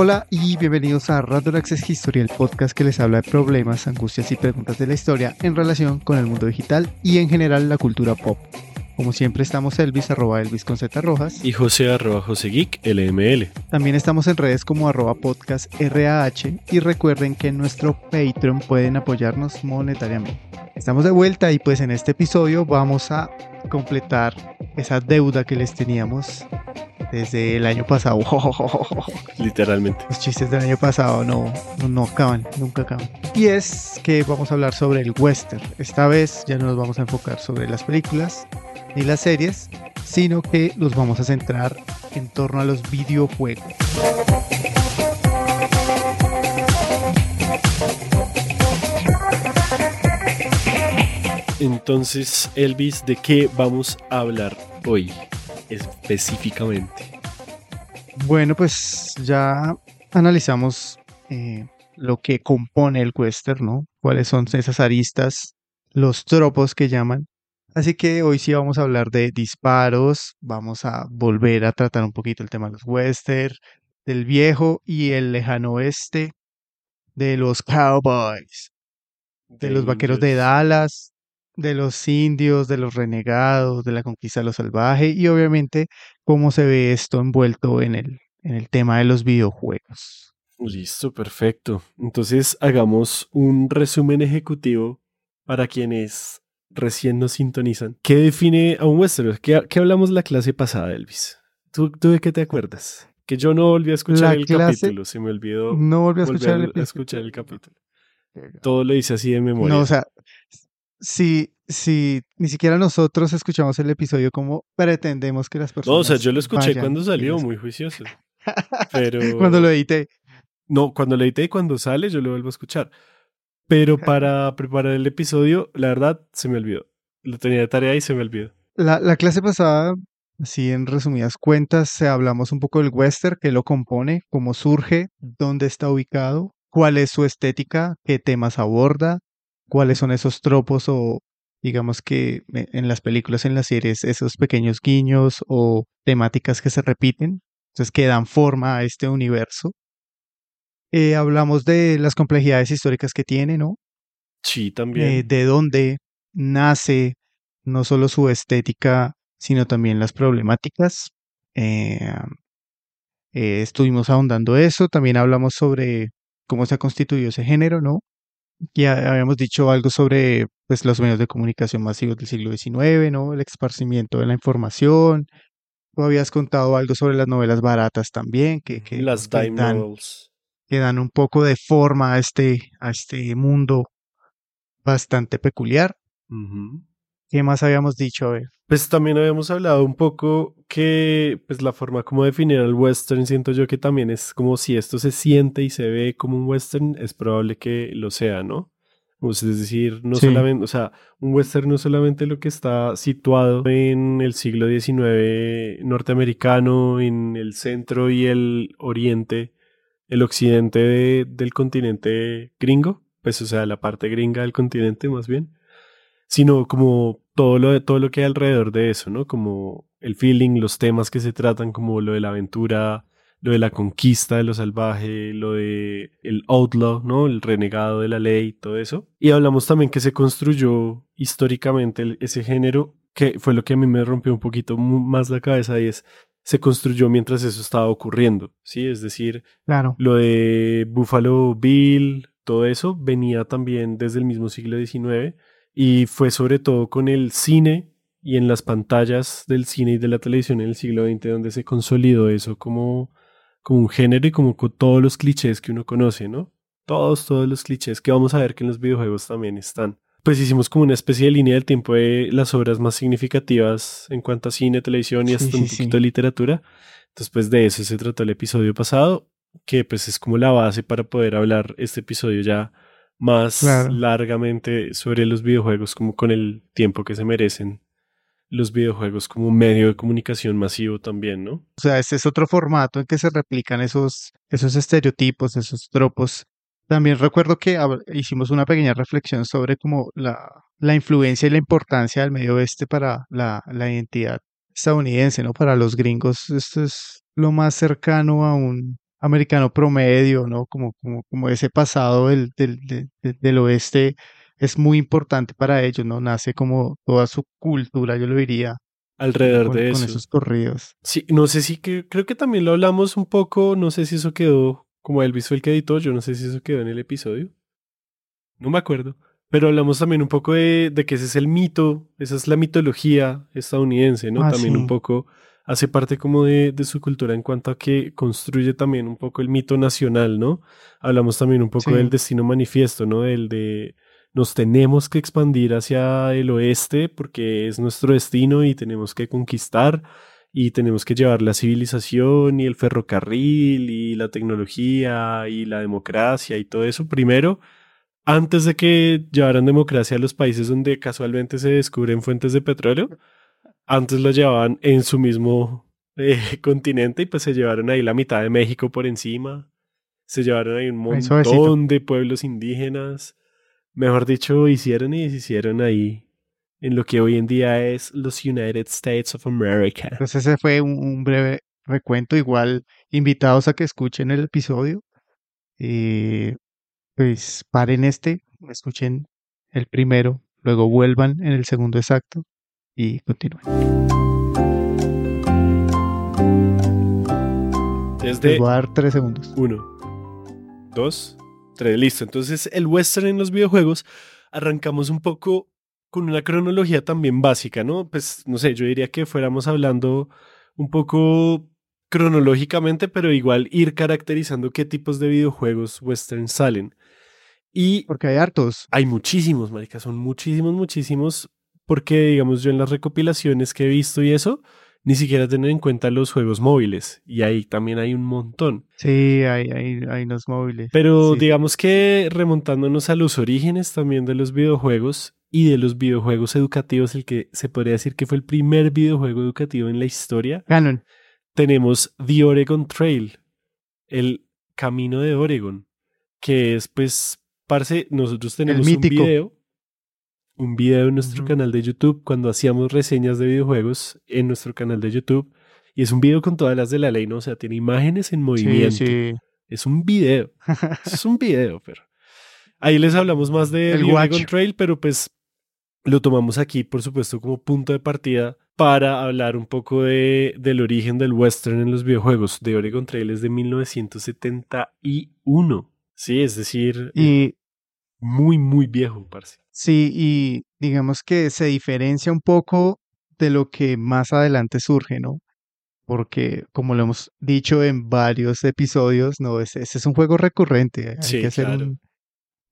Hola y bienvenidos a Random Access History, el podcast que les habla de problemas, angustias y preguntas de la historia en relación con el mundo digital y en general la cultura pop. Como siempre estamos Elvis, arroba Elvis con Z Rojas. Y José, arroba José Geek, LML. También estamos en redes como arroba podcast RAH y recuerden que en nuestro Patreon pueden apoyarnos monetariamente. Estamos de vuelta y pues en este episodio vamos a completar esa deuda que les teníamos desde el año pasado. Literalmente. Los chistes del año pasado no, no, no, acaban, nunca acaban. Y es que vamos a hablar sobre el western. Esta vez ya no nos vamos a enfocar sobre las películas ni las series, sino que nos vamos a centrar en torno a los videojuegos. Entonces, Elvis, ¿de qué vamos a hablar hoy específicamente? Bueno, pues ya analizamos eh, lo que compone el western, ¿no? Cuáles son esas aristas, los tropos que llaman. Así que hoy sí vamos a hablar de disparos, vamos a volver a tratar un poquito el tema de los western, del viejo y el lejano oeste, de los cowboys, de los vaqueros de Dallas, de los indios, de los renegados, de la conquista de lo salvaje y obviamente cómo se ve esto envuelto en el, en el tema de los videojuegos. Listo, perfecto. Entonces hagamos un resumen ejecutivo para quienes recién nos sintonizan. ¿Qué define a un western? ¿Qué, hablamos la clase pasada, Elvis? ¿Tú, de qué te acuerdas? Que yo no volví a escuchar el capítulo, se me olvidó. No volví a escuchar, el, a escuchar el capítulo. Todo lo hice así de memoria. No, o sea, si, si ni siquiera nosotros escuchamos el episodio como pretendemos que las personas. No, o sea, yo lo escuché cuando salió, muy juicioso. Pero. cuando lo edité. No, cuando lo edité y cuando sale, yo lo vuelvo a escuchar. Pero para preparar el episodio, la verdad, se me olvidó. Lo tenía de tarea y se me olvidó. La, la clase pasada, así en resumidas cuentas, hablamos un poco del western, qué lo compone, cómo surge, dónde está ubicado, cuál es su estética, qué temas aborda, cuáles son esos tropos o digamos que eh, en las películas, en las series, esos pequeños guiños o temáticas que se repiten, entonces que dan forma a este universo. Eh, hablamos de las complejidades históricas que tiene, ¿no? Sí, Eh, también. de dónde nace no solo su estética, sino también las problemáticas. Eh, eh, estuvimos ahondando eso, también hablamos sobre cómo se ha constituido ese género, ¿no? Ya habíamos dicho algo sobre pues, los medios de comunicación masivos del siglo XIX, ¿no? El esparcimiento de la información. Tú habías contado algo sobre las novelas baratas también, que, que, Las que Dime dan, que dan un poco de forma a este, a este mundo bastante peculiar. Ujú. ¿Qué más habíamos dicho? A ver. Pues también habíamos hablado un poco que pues la forma como definir al western siento yo que también es como si esto se siente y se ve como un western, es probable que lo sea, ¿no? O sea, es decir, no Sí. solamente, o sea, un western no es solamente lo que está situado en el siglo XIX norteamericano, en el centro y el oriente, el occidente de- del continente gringo, pues o sea, la parte gringa del continente más bien, sino como todo lo, todo lo que hay alrededor de eso, ¿no? Como el feeling, los temas que se tratan, como lo de la aventura, lo de la conquista de lo salvaje, lo de el outlaw, ¿no? El renegado de la ley, todo eso. Y hablamos también que se construyó históricamente ese género, que fue lo que a mí me rompió un poquito más la cabeza y es, se construyó mientras eso estaba ocurriendo, ¿sí? Es decir, Claro. lo de Buffalo Bill, todo eso venía también desde el mismo siglo XIX y fue sobre todo con el cine y en las pantallas del cine y de la televisión en el siglo XX donde se consolidó eso como, como un género y como con todos los clichés que uno conoce, ¿no? Todos, todos los clichés que vamos a ver que en los videojuegos también están. Pues hicimos como una especie de línea del tiempo de las obras más significativas en cuanto a cine, televisión y hasta sí, un sí. poquito de literatura. Entonces, pues de eso se trató el episodio pasado, que pues es como la base para poder hablar este episodio ya más Claro. largamente sobre los videojuegos, como con el tiempo que se merecen los videojuegos como medio de comunicación masivo también, ¿no? O sea, este es otro formato en que se replican esos, esos estereotipos, esos tropos. También recuerdo que hicimos una pequeña reflexión sobre como la, la influencia y la importancia del medio oeste para la, la identidad estadounidense, ¿no? Para los gringos, esto es lo más cercano a un, americano promedio, ¿no? Como, como, como ese pasado del, del, del, del oeste es muy importante para ellos, ¿no? Nace como toda su cultura, yo lo diría, alrededor con, de con eso. esos corridos. Sí, no sé si que, creo que también lo hablamos un poco, no sé si eso quedó, como Elvis fue el que editó, yo no sé si eso quedó en el episodio. No me acuerdo. Pero hablamos también un poco de, de que ese es el mito, esa es la mitología estadounidense, ¿no? Ah, también sí. un poco hace parte como de, de su cultura en cuanto a que construye también un poco el mito nacional, ¿no? Hablamos también un poco Sí. del destino manifiesto, ¿no? El de nos tenemos que expandir hacia el oeste porque es nuestro destino y tenemos que conquistar y tenemos que llevar la civilización y el ferrocarril y la tecnología y la democracia y todo eso primero antes de que llevaran democracia a los países donde casualmente se descubren fuentes de petróleo, antes lo llevaban en su mismo eh, continente y pues se llevaron ahí la mitad de México por encima, se llevaron ahí un montón de pueblos indígenas, mejor dicho, hicieron y deshicieron ahí en lo que hoy en día es los United States of America. Entonces ese fue un, un breve recuento, igual invitados a que escuchen el episodio. Eh, pues paren este, escuchen el primero, luego vuelvan en el segundo exacto y continúen. Les Desde voy a dar tres segundos. Uno, dos, tres, listo. Entonces, el western en los videojuegos, arrancamos un poco con una cronología también básica, ¿no? Pues, no sé, yo diría que fuéramos hablando un poco cronológicamente, pero igual ir caracterizando qué tipos de videojuegos western salen. Y Porque hay hartos. hay muchísimos, marica, son muchísimos, muchísimos, porque digamos yo en las recopilaciones que he visto y eso, ni siquiera tener en cuenta los juegos móviles, y ahí también hay un montón. Sí, hay, hay, hay unos móviles. Pero Sí. digamos que remontándonos a los orígenes también de los videojuegos y de los videojuegos educativos, el que se podría decir que fue el primer videojuego educativo en la historia, Ganon. tenemos The Oregon Trail, el Camino de Oregon, que es pues, parce, nosotros tenemos un mítico. video, un video en nuestro canal de YouTube cuando hacíamos reseñas de videojuegos en nuestro canal de YouTube. Y es un video con todas las de la ley, ¿no? O sea, tiene imágenes en movimiento. sí. Es un video. Es un video, pero. Ahí les hablamos más de El Watch. Trail, pero pues lo tomamos aquí, por supuesto, como punto de partida para hablar un poco de, del origen del western en los videojuegos. The Oregon Trail es de 1971. Sí, es decir, Y muy, muy viejo, parce. Sí, y digamos que se diferencia un poco de lo que más adelante surge, ¿no? Porque, como lo hemos dicho en varios episodios, no, ese, ese es un juego recurrente. Hay Sí, que hacer claro. un,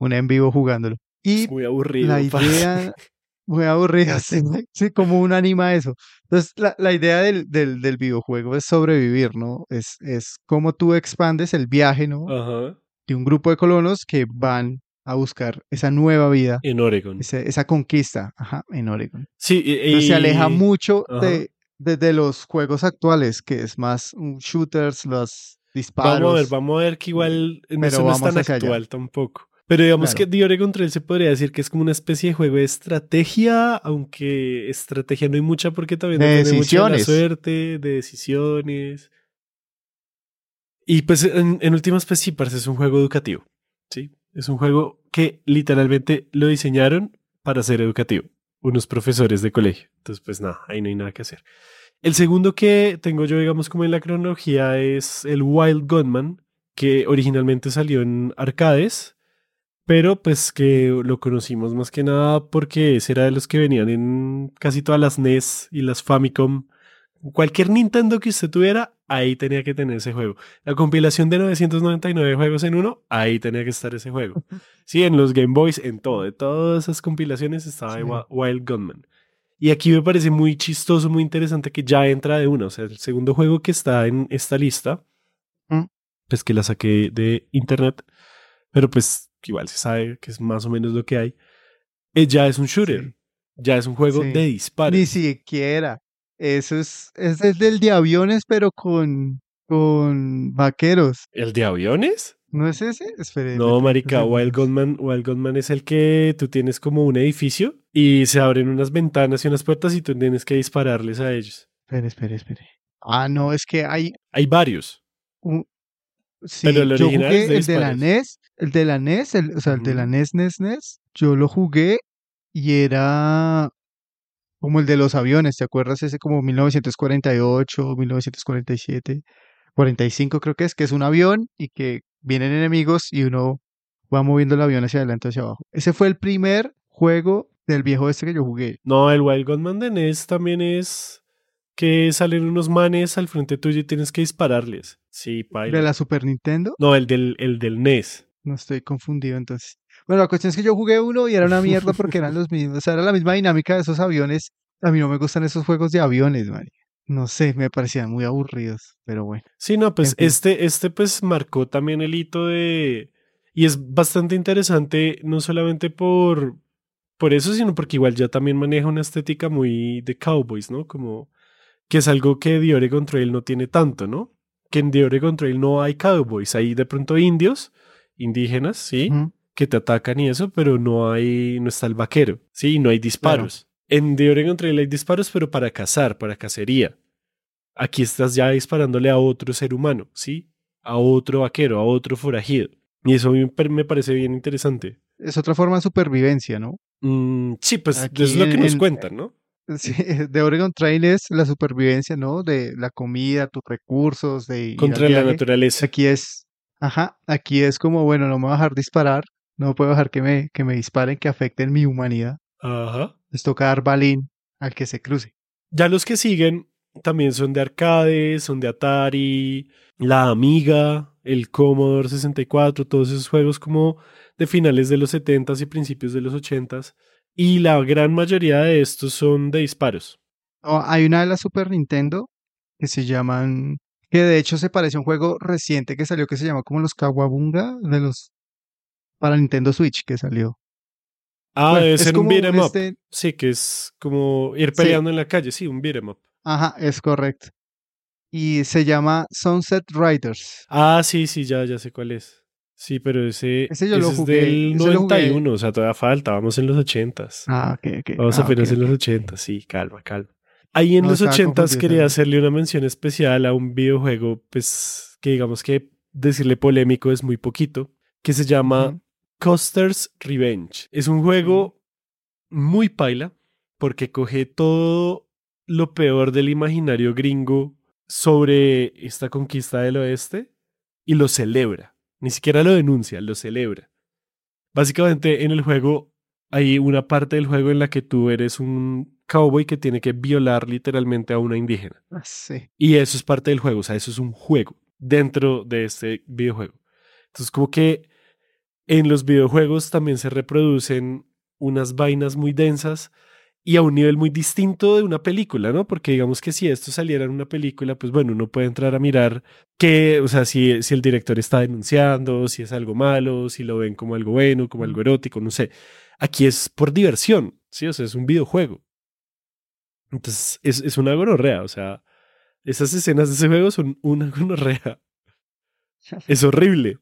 un en vivo jugándolo. Y Es muy aburrido. la idea, muy aburrida, sí, sí, como un anima eso. Entonces, la, la idea del, del, del videojuego es sobrevivir, ¿no? Es, es cómo tú expandes el viaje, ¿no? Ajá. De un grupo de colonos que van a buscar esa nueva vida, En Oregon. esa, esa conquista, ajá, en Oregon. Sí, y, Entonces, se aleja mucho de, de, de los juegos actuales, que es más un shooters, los disparos. Vamos a ver, vamos a ver que igual Pero eso no es tan allá. actual tampoco. Pero digamos Claro. que The Oregon Trail se podría decir que es como una especie de juego de estrategia, aunque estrategia no hay mucha porque también De depende mucho de la suerte, de decisiones. Y pues en, en últimas, pues sí, parece es un juego educativo. ¿sí? Es un juego que literalmente lo diseñaron para ser educativo. Unos profesores de colegio. Entonces, pues nada, ahí no hay nada que hacer. El segundo que tengo yo, digamos, como en la cronología es el Wild Gunman, que originalmente salió en arcades, pero pues que lo conocimos más que nada porque ese era de los que venían en casi todas las NES y las Famicom. Cualquier Nintendo que usted tuviera, ahí tenía que tener ese juego. La compilación de 999 juegos en uno, ahí tenía que estar ese juego. Sí, en los Game Boys, en todo, de todas esas compilaciones estaba Sí. Wild Gunman. Y aquí me parece muy chistoso, muy interesante que ya entra de una. O sea, el segundo juego que está en esta lista, Mm. pues que la saqué de internet, pero pues igual se sabe que es más o menos lo que hay, eh, ya es un shooter. Sí. Ya es un juego Sí. de disparos. Ni siquiera. Eso es, es desde el de aviones, pero con, con vaqueros. ¿El de aviones? ¿No es ese? Espere. No, marica, Wild. Gunman, Wild Gunman es el que tú tienes como un edificio y se abren unas ventanas y unas puertas y tú tienes que dispararles a ellos. Espere, espere, espere. Ah, no, es que hay Hay varios. Sí, Pero el yo original jugué es de el de la. NES, el de la NES, el- o sea, el de la. NES, NES, NES, yo lo jugué y era como el de los aviones, ¿te acuerdas? Ese como 1948, 1947, 45 creo que es, que es un avión y que vienen enemigos y uno va moviendo el avión hacia adelante o hacia abajo. Ese fue el primer juego del viejo este que yo jugué. No, el Wild Gunman de NES también es que salen unos manes al frente tuyo y tienes que dispararles. Sí, paila. De la Super Nintendo, No, el del, el del NES. no estoy confundido entonces. Bueno, la cuestión es que yo jugué uno y era una mierda porque eran los mismos, o sea, era la misma dinámica de esos aviones. A mí no me gustan esos juegos de aviones, man. No sé, me parecían muy aburridos, pero bueno. Sí, no, pues En fin. este, este pues marcó también el hito de... Y es bastante interesante, no solamente por, por eso, sino porque igual ya también maneja una estética muy de cowboys, ¿no? Como que es algo que The Oregon Trail no tiene tanto, ¿no? Que en The Oregon Trail no hay cowboys, hay de pronto indios, indígenas, ¿sí? Ujú. Que te atacan y eso, pero no hay, no está el vaquero, ¿sí? No hay disparos. En The Oregon Trail hay disparos, pero para cazar, para cacería. Aquí estás ya disparándole a otro ser humano, ¿sí? A otro vaquero, a otro forajido. Y eso a mí me par- me parece bien interesante. Es otra forma de supervivencia, ¿no? Mm, sí, pues Aquí es lo que en- nos en- cuentan, ¿no? Sí, de Oregon Trail es la supervivencia, ¿no? De la comida, tus recursos, de Contra la naturaleza. Aquí es, ajá, aquí es como, bueno, no me voy a dejar disparar, no puedo dejar que me, que me disparen, que afecten mi humanidad. Ajá. Les toca dar balín al que se cruce. Ya los que siguen también son de arcade, son de Atari, la Amiga, el Commodore 64, todos esos juegos como de finales de los 70s y principios de los 80s. Y la gran mayoría de estos son de disparos. Oh, hay una de la Super Nintendo que se llaman, que de hecho se parece a un juego reciente que salió que se llama como los Kawabunga de los para Nintendo Switch que salió. Ah, Bueno, debe es ser un como beat 'em up. este- Sí, que es como ir Sí. peleando en la calle. Sí, un beat 'em up. Ajá, es correcto. Y se llama Sunset Riders. Ah, sí, sí, ya, ya sé cuál es. Sí, pero ese, Ese yo lo jugué, es del ese lo jugué. 91, o sea, todavía falta, vamos en los 80s. Ah, ok, ok. Vamos Ah, apenas en los ok. 80, sí, calma, calma. Ahí en No, los estaba 80 confundido quería hacerle una mención especial a un videojuego, pues que digamos que decirle polémico es muy poquito, que se llama. Custer's Revenge. Es un juego muy paila porque coge todo lo peor del imaginario gringo sobre esta conquista del oeste y lo celebra. Ni siquiera lo denuncia, lo celebra. Básicamente en el juego hay una parte del juego en la que tú eres un cowboy que tiene que violar literalmente a una indígena. Ah, Sí. Y eso es parte del juego, o sea, eso es un juego dentro de este videojuego. Entonces, como que en los videojuegos también se reproducen unas vainas muy densas y a un nivel muy distinto de una película, ¿no? Porque digamos que si esto saliera en una película, pues bueno, uno puede entrar a mirar que, o sea, si, si el director está denunciando, si es algo malo, si lo ven como algo bueno, como algo erótico, no sé. Aquí es por diversión, ¿sí? O sea, es un videojuego. Entonces, es, es una gonorrea, o sea, esas escenas de ese juego son una gonorrea. Es horrible.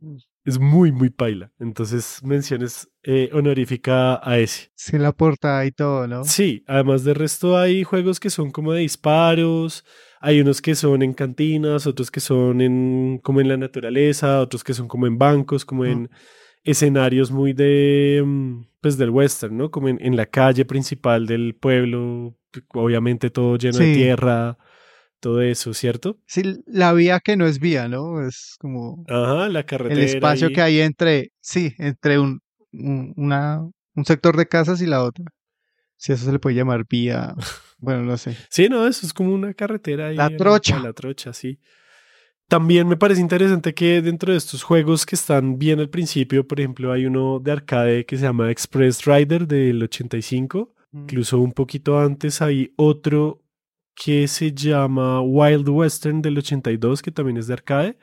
Es muy, muy paila. Entonces, menciones eh, honorífica a ese. Sí, la portada y todo, ¿no? Sí, además de resto hay juegos que son como de disparos, hay unos que son en cantinas, otros que son en como en la naturaleza, otros que son como en bancos, como Mm. en escenarios muy de mm, pues del western, ¿no? Como en, en la calle principal del pueblo, obviamente todo lleno de Sí. tierra, todo eso, ¿cierto? Sí, la vía que no es vía, ¿no? Es como Ajá, la el carretera. espacio ahí. que hay entre, sí, entre un, un, una, un sector de casas y la otra. Si eso se le puede llamar vía, bueno, no sé. Sí, no, eso es como una carretera. ahí La trocha. La trocha, sí. También me parece interesante que dentro de estos juegos que están bien al principio, por ejemplo, hay uno de arcade que se llama Express Rider del 85. Incluso un poquito antes hay otro que se llama Wild Western del 82, que también es de arcade,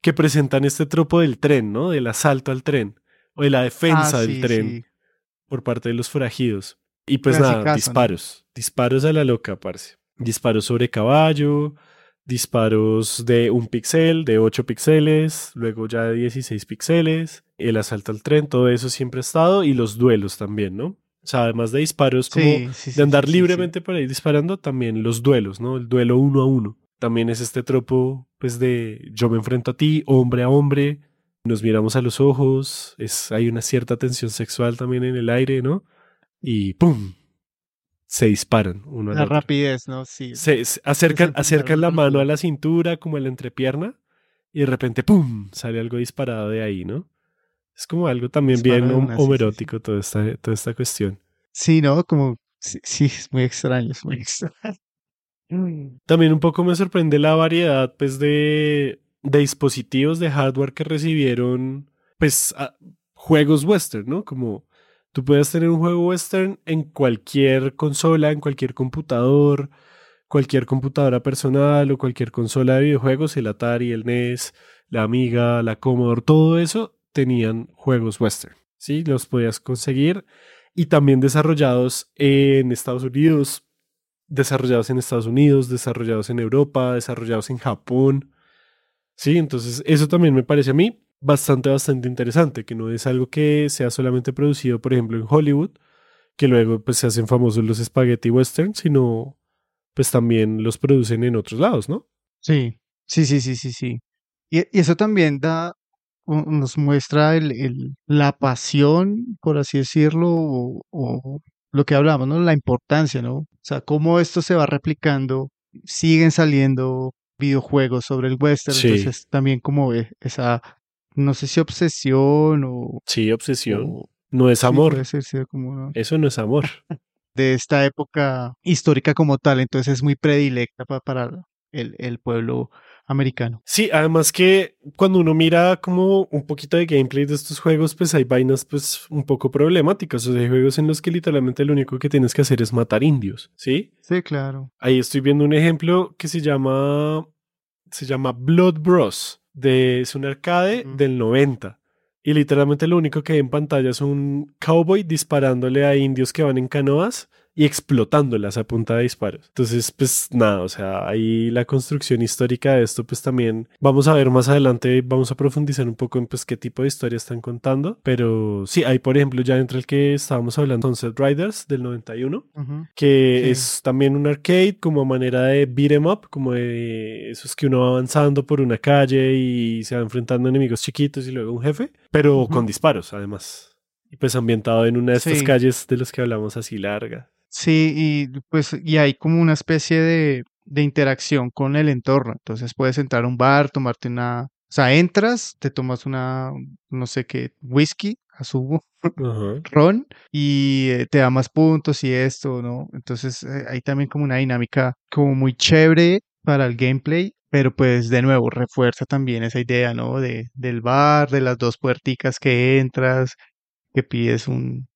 que presentan este tropo del tren, ¿no? Del asalto al tren o de la defensa Ah, del sí, tren sí. por parte de los forajidos. Y pues nada, disparos. Disparos a la loca, parce. Disparos sobre caballo, disparos de un píxel, de 8 píxeles, luego ya de 16 píxeles, el asalto al tren, todo eso siempre ha estado, y los duelos también, ¿no? O sea, además de disparos como Sí, sí, sí, de andar libremente por ahí disparando, también los duelos, ¿no? El duelo uno a uno también es este tropo, pues, de yo me enfrento a ti, hombre a hombre, nos miramos a los ojos, es, hay una cierta tensión sexual también en el aire, ¿no? Y ¡pum! Se disparan uno La rapidez, ¿no? Sí. Se, acercan, acercan la mano a la cintura, como a la entrepierna, y de repente ¡pum! sale algo disparado de ahí, ¿no? Es como algo también bien homerótico Toda, esta, toda esta cuestión. Sí, ¿no? Como, sí, es muy extraño, es muy extraño. También un poco me sorprende la variedad, pues, de, de dispositivos de hardware que recibieron, pues, juegos western, ¿no? Como tú puedes tener un juego western en cualquier consola, en cualquier computador, cualquier computadora personal o cualquier consola de videojuegos, el Atari, el NES, la Amiga, la Commodore, todo eso tenían juegos western, ¿sí? Los podías conseguir y también desarrollados en Estados Unidos, desarrollados en Estados Unidos, desarrollados en Europa, desarrollados en Japón, ¿sí? Entonces eso también me parece a mí bastante, bastante interesante, que no es algo que sea solamente producido, por ejemplo, en Hollywood, que luego pues se hacen famosos los spaghetti western, sino pues también los producen en otros lados, ¿no? Sí, sí, sí, sí, sí, sí. Y, eso también da, nos muestra el, la pasión, por así decirlo, o, lo que hablamos, ¿no? La importancia, ¿no? O sea, cómo esto se va replicando, siguen saliendo videojuegos sobre el western, entonces también como esa, no sé si obsesión o... Sí, obsesión. no es amor. Eso no es amor. de esta época histórica como tal, entonces es muy predilecta para el, el pueblo americano. Sí, además que cuando uno mira como un poquito de gameplay de estos juegos, pues hay vainas pues un poco problemáticas. O sea, hay juegos en los que literalmente lo único que tienes que hacer es matar indios, ¿sí? Sí, claro. Ahí estoy viendo un ejemplo que se llama se llama Blood Bros. De, es un arcade del 90. Y literalmente lo único que hay en pantalla es un cowboy disparándole a indios que van en canoas y explotándolas a punta de disparos. Entonces, pues nada, o sea, ahí la construcción histórica de esto, pues también vamos a ver más adelante, vamos a profundizar un poco en pues qué tipo de historia están contando, pero sí, hay por ejemplo ya entre el que estábamos hablando, Sunset Riders del 91, que es también un arcade como manera de beat em up, como de esos que uno va avanzando por una calle y se va enfrentando a enemigos chiquitos y luego un jefe, pero con disparos además. Y pues ambientado en una de estas calles de las que hablamos así larga. Sí, y pues y hay como una especie de, de interacción con el entorno. Entonces puedes entrar a un bar, tomarte una, o sea, entras, te tomas una, no sé qué, whisky, asumo, ron, y eh, te da más puntos y esto, ¿no? Entonces eh, hay también como una dinámica como muy chévere para el gameplay, pero pues de nuevo refuerza también esa idea, ¿no? De, del bar, de las dos puerticas que entras, que pides un,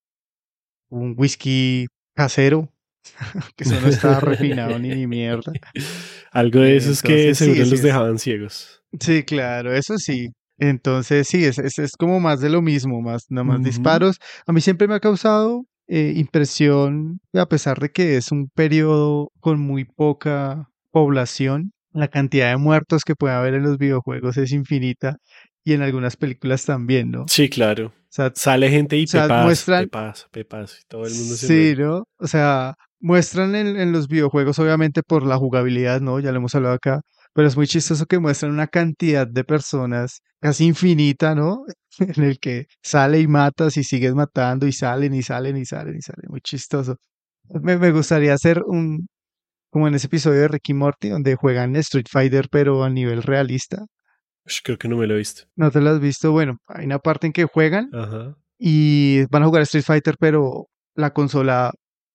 un whisky casero, que eso no estaba refinado ni ni mierda. Algo de eso es que seguro los dejaban ciegos. Sí, claro, eso sí. Entonces, sí, es, es, como más de lo mismo, más nada más disparos. A mí siempre me ha causado eh, impresión, a pesar de que es un periodo con muy poca población, la cantidad de muertos que puede haber en los videojuegos es infinita y en algunas películas también, ¿no? Sí, claro. O sea, sale gente y o muestran, y todo el mundo se Sí, ¿no? O sea, muestran en, los videojuegos, obviamente por la jugabilidad, ¿no? Ya lo hemos hablado acá, pero es muy chistoso que muestran una cantidad de personas casi infinita, ¿no? en el que sale y matas y sigues matando y salen y salen y salen y salen. Muy chistoso. Me, me gustaría hacer un, como en ese episodio de Ricky Morty, donde juegan Street Fighter, pero a nivel realista. Creo que no me lo he visto. ¿No te lo has visto? Bueno, hay una parte en que juegan y van a jugar Street Fighter, pero la consola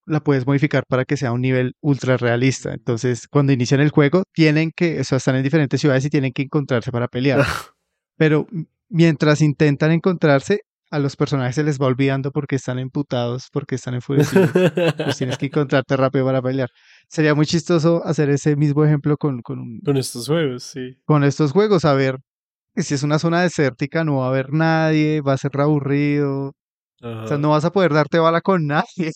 la puedes modificar para que sea un nivel ultra realista. Entonces, cuando inician el juego, tienen que, o sea, están en diferentes ciudades y tienen que encontrarse para pelear. pero mientras intentan encontrarse, a los personajes se les va olvidando porque están emputados, porque están enfurecidos. pues tienes que encontrarte rápido para pelear. Sería muy chistoso hacer ese mismo ejemplo con, con, con estos juegos, sí. Con estos juegos, a ver si es una zona desértica no va a haber nadie, va a ser aburrido. O sea, no vas a poder darte bala con nadie.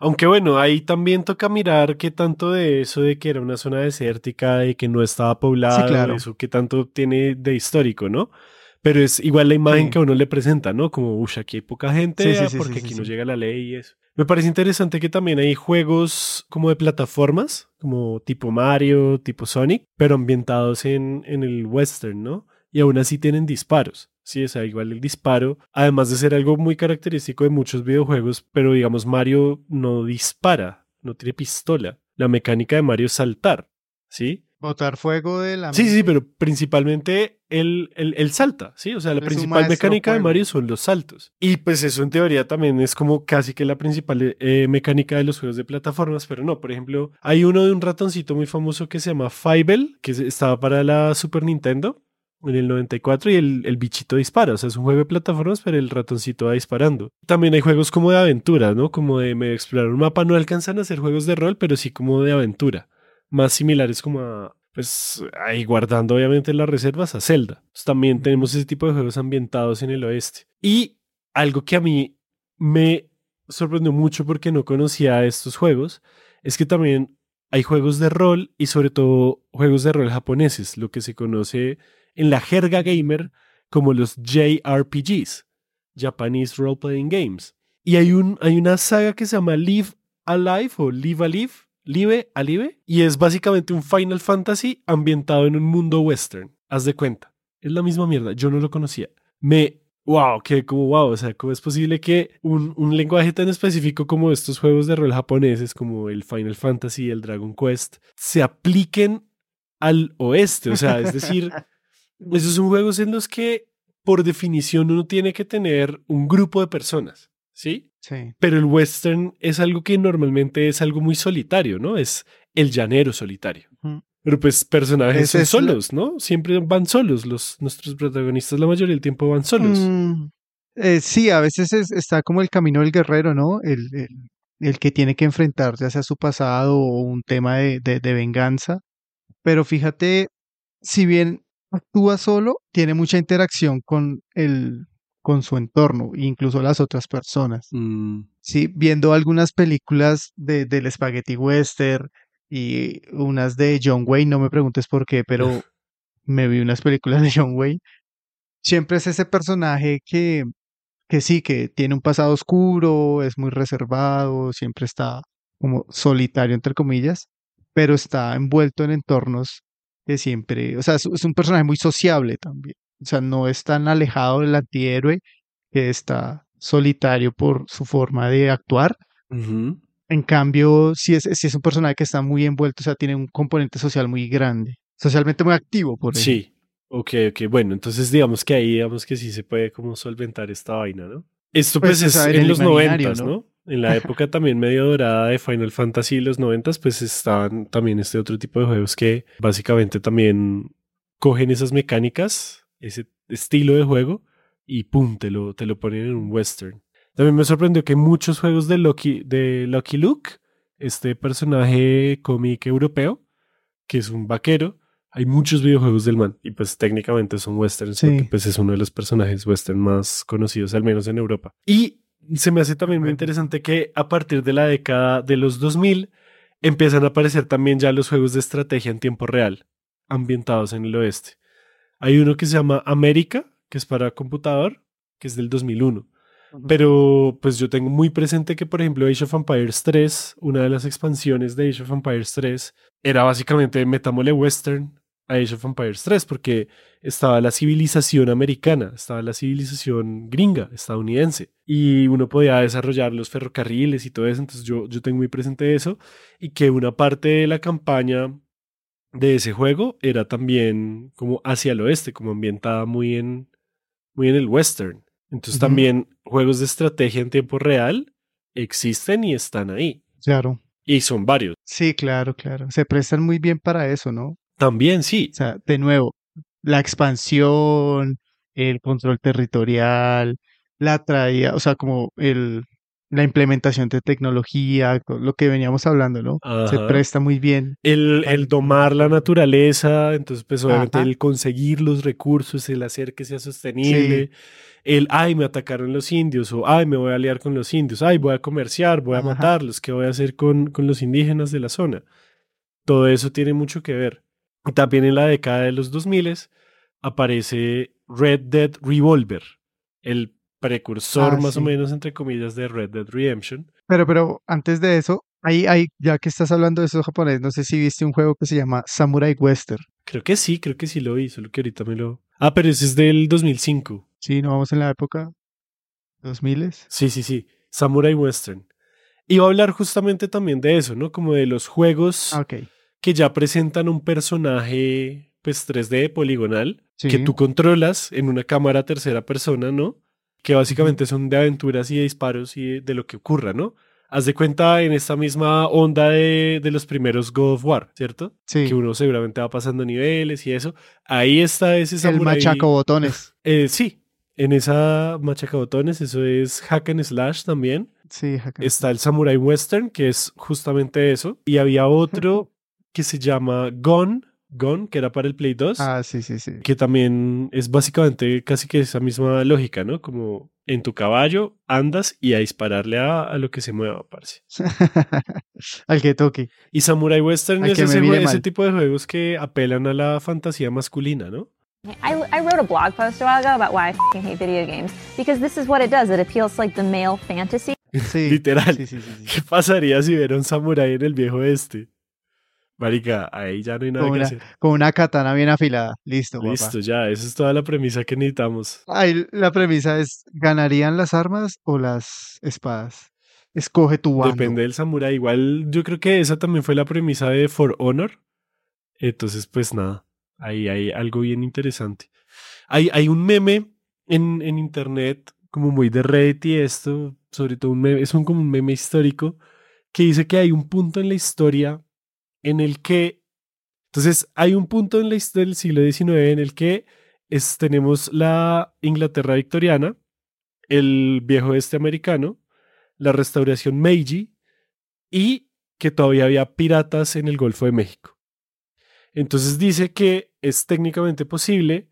Aunque bueno, ahí también toca mirar qué tanto de eso de que era una zona desértica, y que no estaba poblada, eso qué tanto tiene de histórico, ¿no? Pero es igual la imagen Sí. que a uno le presenta, ¿no? Como, uff, aquí hay poca gente Sí, sí, ah, porque aquí no llega la ley y eso. Me parece interesante que también hay juegos como de plataformas, como tipo Mario, tipo Sonic, pero ambientados en, en el western, ¿no? Y aún así tienen disparos. Sí, o sea, igual el disparo, además de ser algo muy característico de muchos videojuegos, pero digamos Mario no dispara, no tiene pistola. La mecánica de Mario es saltar, ¿sí? Botar fuego de la Sí, sí, pero principalmente él, él- él salta, ¿sí? O sea, la es principal mecánica de. Mario son los saltos. Y pues eso en teoría también es como casi que la principal eh, mecánica de los juegos de plataformas, pero no, por ejemplo, hay uno de un ratoncito muy famoso que se llama Fievel, que estaba para la Super Nintendo en el 94 y el, el bichito dispara, o sea, es un juego de plataformas, pero el ratoncito va disparando. También hay juegos como de aventura, ¿no? Como de medio explorar un mapa, no alcanzan a ser juegos de rol, pero sí como de aventura, más similares como a, pues ahí guardando obviamente las reservas a Zelda. Entonces, también tenemos ese tipo de juegos ambientados en el oeste. Y algo que a mí me sorprendió mucho porque no conocía estos juegos, es que también hay juegos de rol y sobre todo juegos de rol japoneses, lo que se conoce en la jerga gamer como los JRPGs, Japanese Role Playing Games. Y hay, un, hay una saga que se llama Live Alive o Live Alive, Live Alive, y es básicamente un Final Fantasy ambientado en un mundo western. Haz de cuenta. Es la misma mierda, yo no lo conocía. Me wow, que como wow, o sea, ¿cómo es posible que un, un lenguaje tan específico como estos juegos de rol japoneses, como el Final Fantasy y el Dragon Quest, se apliquen al oeste? O sea, es decir, esos son juegos en los que, por definición, uno tiene que tener un grupo de personas, ¿sí? Sí. Pero el western es algo que normalmente es algo muy solitario, ¿no? Es el llanero solitario. Pero pues personajes son es la- solos, ¿no? Siempre van solos. Los, nuestros protagonistas la mayoría del tiempo van solos. Mm, eh, sí, a veces es- está como el camino del guerrero, ¿no? El, el, el que tiene que enfrentar ya sea su pasado o un tema de, de, de venganza. Pero fíjate, si bien actúa solo, tiene mucha interacción con el, con su entorno, incluso las otras personas. Mm, Sí, viendo algunas películas de, del Spaghetti Western y unas de John Wayne, no me preguntes por qué, pero me vi unas películas de John Wayne. Siempre es ese personaje que, que sí, que tiene un pasado oscuro, es muy reservado, siempre está como solitario, entre comillas, pero está envuelto en entornos que siempre, o sea, es, es un personaje muy sociable también. O sea, no es tan alejado del antihéroe que está solitario por su forma de actuar. En cambio, si es, si es un personaje que está muy envuelto, o sea, tiene un componente social muy grande, socialmente muy activo, por. Sí. Ok, ok. Bueno, entonces digamos que ahí, digamos que sí se puede como solventar esta vaina, ¿no? Esto pues, Pues, es en los noventas, ¿no? ¿no? En la época también medio dorada de Final Fantasy y los noventas, pues estaban también este otro tipo de juegos que básicamente también cogen esas mecánicas, ese estilo de juego y pum, te lo, te lo ponen en un western. También me sorprendió que muchos juegos de Lucky, de Lucky Luke, este personaje cómic europeo, que es un vaquero, hay muchos videojuegos del man y pues técnicamente son westerns Sí. porque pues es uno de los personajes western más conocidos al menos en Europa. Y se me hace también muy interesante que a partir de la década de los 2000 empiezan a aparecer también ya los juegos de estrategia en tiempo real ambientados en el oeste. Hay uno que se llama América, que es para computador, que es del 2001. Pero pues yo tengo muy presente que, por ejemplo, Age of Empires 3, una de las expansiones de Age of Empires 3, era básicamente metámosle western a Age of Empires 3, porque estaba la civilización americana, estaba la civilización gringa, estadounidense, y uno podía desarrollar los ferrocarriles y todo eso, entonces yo, yo tengo muy presente eso, y que una parte de la campaña de ese juego era también como hacia el oeste, como ambientada muy en, muy en el western. Entonces también juegos de estrategia en tiempo real existen y están ahí. Claro. Y son varios. Sí, claro, claro. Se prestan muy bien para eso, ¿no? También sí. O sea, de nuevo, la expansión, el control territorial, la traída, o sea, como el, la implementación de tecnología, lo que veníamos hablando, ¿no? Se presta muy bien. El, el domar la naturaleza, entonces pues obviamente Ajá. el conseguir los recursos, el hacer que sea sostenible, el, ay, me atacaron los indios, o ay, me voy a aliar con los indios, ay, voy a comerciar, voy a Ajá. matarlos, ¿qué voy a hacer con, con los indígenas de la zona? Todo eso tiene mucho que ver. Y También en la década de los 2000 aparece Red Dead Revolver, el precursor Ah, más o menos entre comillas de Red Dead Redemption. Pero, pero antes de eso, ahí, ahí, ya que estás hablando de esos japoneses, no sé si viste un juego que se llama Samurai Western. Creo que sí, creo que sí lo vi, solo que ahorita me lo... Ah, pero ese es del 2005. Sí, no vamos en la época 2000 Sí, sí, sí. Samurai Western. Iba a hablar justamente también de eso, ¿no? Como de los juegos Ah, que ya presentan un personaje, pues 3D poligonal, Sí. que tú controlas en una cámara tercera persona, ¿no? Que básicamente son de aventuras y de disparos y de, de lo que ocurra, ¿no? Haz de cuenta en esta misma onda de, de los primeros God of War, ¿cierto? Sí. Que uno seguramente va pasando niveles y eso. Ahí está ese El samurai. machaco botones. Eh, sí, en esa machacabotones, eso es hack and slash también. Sí, acá. Está el Samurai Western, que es justamente eso. Y había otro que se llama Gone, Gone, que era para el Play 2, Ah, sí, sí, sí. que también es básicamente casi que esa misma lógica, ¿no? Como en tu caballo andas y a dispararle a, a lo que se mueva, parce. Al que toque. Y Samurai Western Al es ese, ese tipo de juegos que apelan a la fantasía masculina, ¿no? I, I wrote a blog post a while ago about why I hate video games because this is what it does. It appeals to like the male fantasy. Sí. Literal. Sí, sí, sí, sí. ¿Qué pasaría si hubiera un samurái en el viejo este? Marica, ahí ya no hay nada Con que una, hacer. con una katana bien afilada. Listo, papá. Listo, ya, esa es toda la premisa que necesitamos. Ahí la premisa es, ¿ganarían las armas o las espadas? Escoge tu bando. Depende del samurái. Igual yo creo que esa también fue la premisa de For Honor. Entonces, pues nada, ahí hay algo bien interesante. Hay, hay un meme en, en internet, como muy de Reddit y esto, sobre todo un meme, es un, como un meme histórico, que dice que hay un punto en la historia en el que, entonces hay un punto en la historia del siglo XIX en el que es, tenemos la Inglaterra victoriana, el viejo este americano, la restauración Meiji y que todavía había piratas en el Golfo de México. Entonces dice que es técnicamente posible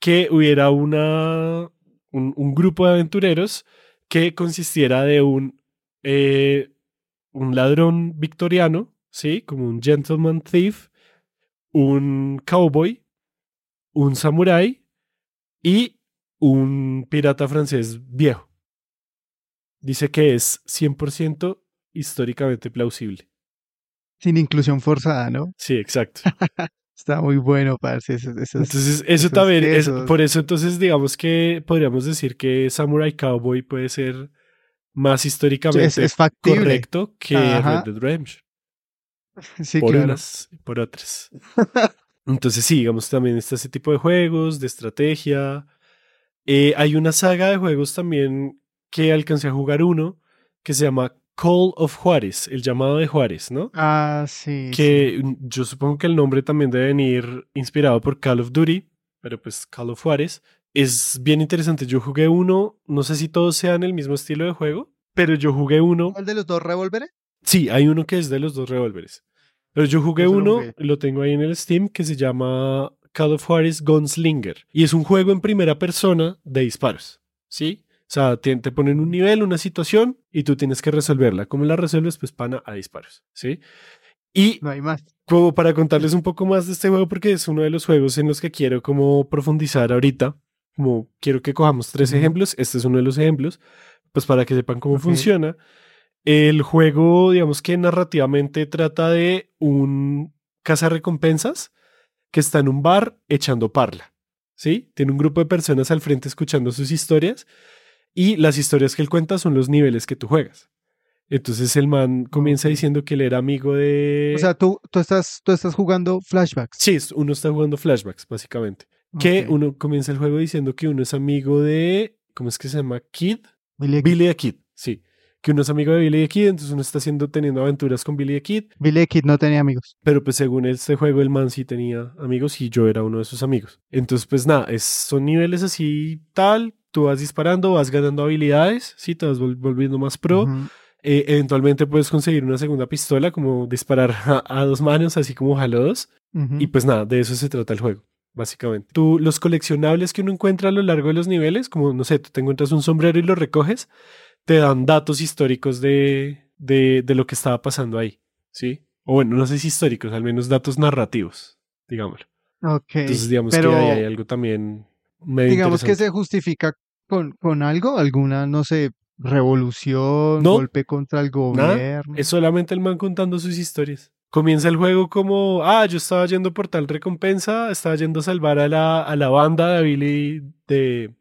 que hubiera una, un, grupo de aventureros que consistiera de un, eh, un ladrón victoriano, ¿sí? Como un gentleman thief, un cowboy, un samurái y un pirata francés viejo. Dice que es 100% históricamente plausible. Sin inclusión forzada, ¿no? Sí, exacto. Está muy bueno, parce. Esos, esos- Entonces, eso esos también es, por eso entonces digamos que podríamos decir que Samurai Cowboy puede ser más históricamente es, es factible. correcto que Ajá. Red Dead Redemption. Sí, por claro. unas y por otras. Entonces, sí, digamos, también está ese tipo de juegos, de estrategia. Eh, hay una saga de juegos también que alcancé a jugar uno que se llama Call of Juárez, el llamado de Juárez, ¿no? Ah, sí. que yo supongo que el nombre también debe venir inspirado por Call of Duty, pero pues Call of Juárez. Es bien interesante. Yo jugué uno, no sé si todos sean el mismo estilo de juego, pero yo jugué uno. ¿Cuál de los dos revólveres? Sí, hay uno que es de los dos revólveres. Pero yo jugué uno, lo tengo ahí en el Steam, que se llama Call of Juarez Gunslinger. Y es un juego en primera persona de disparos. ¿Sí? O sea, te, te ponen un nivel, una situación, y tú tienes que resolverla. ¿Cómo la resuelves? Pues pana a disparos. ¿Sí? Y No hay más. como para contarles un poco más de este juego, porque es uno de los juegos en los que quiero como profundizar ahorita. Como quiero que cojamos tres ejemplos. Este es uno de los ejemplos. Pues para que sepan cómo funciona. El juego, digamos que narrativamente trata de un cazarrecompensas que está en un bar echando parla. ¿Sí? Tiene un grupo de personas al frente escuchando sus historias y las historias que él cuenta son los niveles que tú juegas. Entonces el man comienza diciendo que él era amigo de... O sea, tú, tú, estás, tú estás jugando flashbacks. Sí, uno está jugando flashbacks, básicamente. Que uno comienza el juego diciendo que uno es amigo de. ¿Cómo es que se llama? Kid. Billy. Billy the Kid, sí. Que uno es amigo de Billy the Kid, entonces uno está haciendo, teniendo aventuras con Billy the Kid. Billy the Kid no tenía amigos. Pero pues según este juego, el man sí tenía amigos y yo era uno de sus amigos. Entonces, pues nada, es, son niveles así tal. Tú vas disparando, vas ganando habilidades, sí, te vas vol- volviendo más pro. Ujú. Eh, eventualmente puedes conseguir una segunda pistola, como disparar a, a dos manos, así como Halo 2. Ujú. Y pues nada, de eso se trata el juego, básicamente. Tú, los coleccionables que uno encuentra a lo largo de los niveles, como no sé, tú te encuentras un sombrero y lo recoges, te dan datos históricos de, de, de lo que estaba pasando ahí, ¿sí? O bueno, no sé si históricos, al menos datos narrativos, digámoslo. Ok. Entonces, digamos pero, que ahí hay algo también medio Digamos que se justifica con, con algo, alguna, no sé, revolución, No, golpe contra el Nada, gobierno. es solamente el man contando sus historias. Comienza el juego como, ah, yo estaba yendo por tal recompensa, estaba yendo a salvar a la, a la banda de Billy, de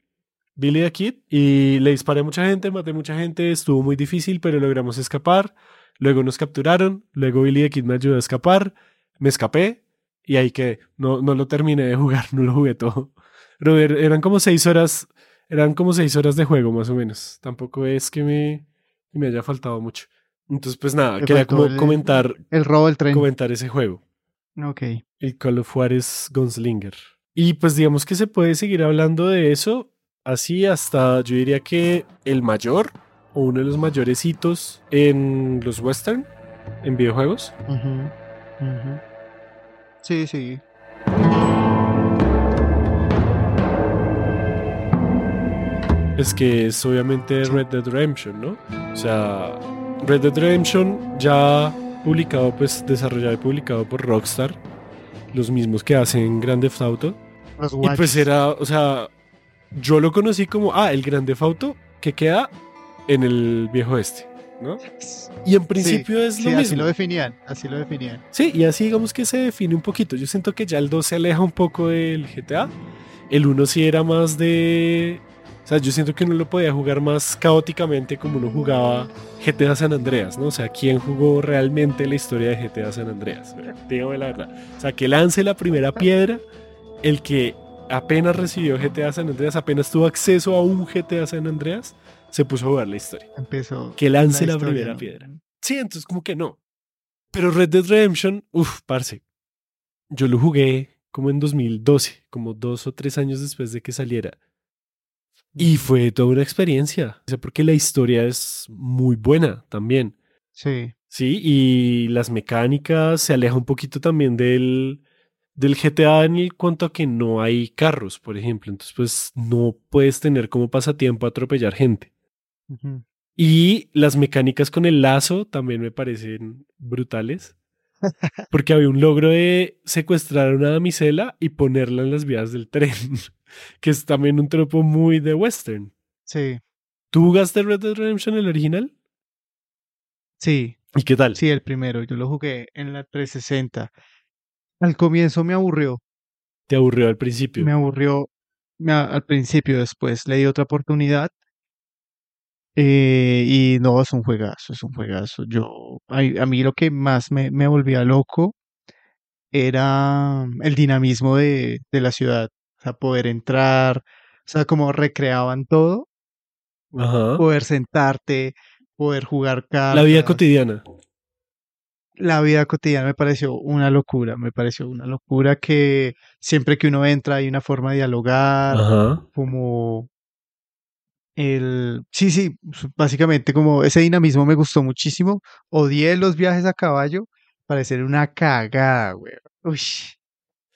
Billy the Kid y le disparé a mucha gente, maté mucha gente, estuvo muy difícil, pero logramos escapar. Luego nos capturaron, luego Billy the Kid me ayudó a escapar, me escapé y ahí quedé. No, no lo terminé de jugar, no lo jugué todo. Pero er- eran como seis horas, eran como seis horas de juego más o menos. Tampoco es que me, que me haya faltado mucho. Entonces, pues nada, Le quería como el- comentar, El robo del tren. comentar ese juego. Ok. El Call of Juarez Gunslinger. Y pues digamos que se puede seguir hablando de eso así hasta, yo diría que el mayor o uno de los mayores hitos en los western, en videojuegos. Sí, sí. Es que es obviamente Red Dead Redemption, ¿no? O sea, Red Dead Redemption ya publicado, pues desarrollado y publicado por Rockstar, los mismos que hacen Grand Theft Auto. Los Y pues era, o sea, yo lo conocí como, ah, el Grand Theft Auto que queda en el viejo este, ¿no? Y en principio es Sí, lo así mismo. lo definían, así lo definían. Sí, y así digamos que se define un poquito. Yo siento que ya el 2 se aleja un poco del GTA. El 1 sí era más de... O sea, yo siento que uno lo podía jugar más caóticamente como uno jugaba GTA San Andreas, ¿no? O sea, ¿quién jugó realmente la historia de GTA San Andreas? Dígame la verdad. O sea, que lance la primera piedra, el que apenas recibió GTA San Andreas, apenas tuvo acceso a un GTA San Andreas, se puso a jugar la historia. Empezó. Que lance la, historia, primera ¿no? piedra. Sí, entonces como que no. Pero Red Dead Redemption, uff, parce. Yo lo jugué como en 2012, como dos o tres años después de que saliera. Y fue toda una experiencia. O sea, porque la historia es muy buena también. Sí. Sí, y las mecánicas se aleja un poquito también del, del GTA en el cuanto a que no hay carros, por ejemplo. Entonces, pues no puedes tener como pasatiempo atropellar gente. Y las mecánicas con el lazo también me parecen brutales. Porque había un logro de secuestrar a una damisela y ponerla en las vías del tren, que es también un tropo muy de western. Sí. ¿Tú jugaste Red Dead Redemption el original? Sí. ¿Y qué tal? Sí, el primero. Yo lo jugué en la 360. Al comienzo me aburrió. ¿Te aburrió al principio? Me aburrió me a- al principio, después le di otra oportunidad. eh, y no, es un juegazo, es un juegazo. Yo, ay, a, mí lo que más me, me volvía loco era el dinamismo de, de la ciudad. O sea, poder entrar, o sea, como recreaban todo, Ajá. poder sentarte, poder jugar La vida cartas. cotidiana. La vida cotidiana me pareció una locura, me pareció una locura que siempre que uno entra hay una forma de dialogar, Ajá. como el... Sí, sí, básicamente como ese dinamismo me gustó muchísimo. Odié los viajes a caballo, parecer una cagada, güey. Uy,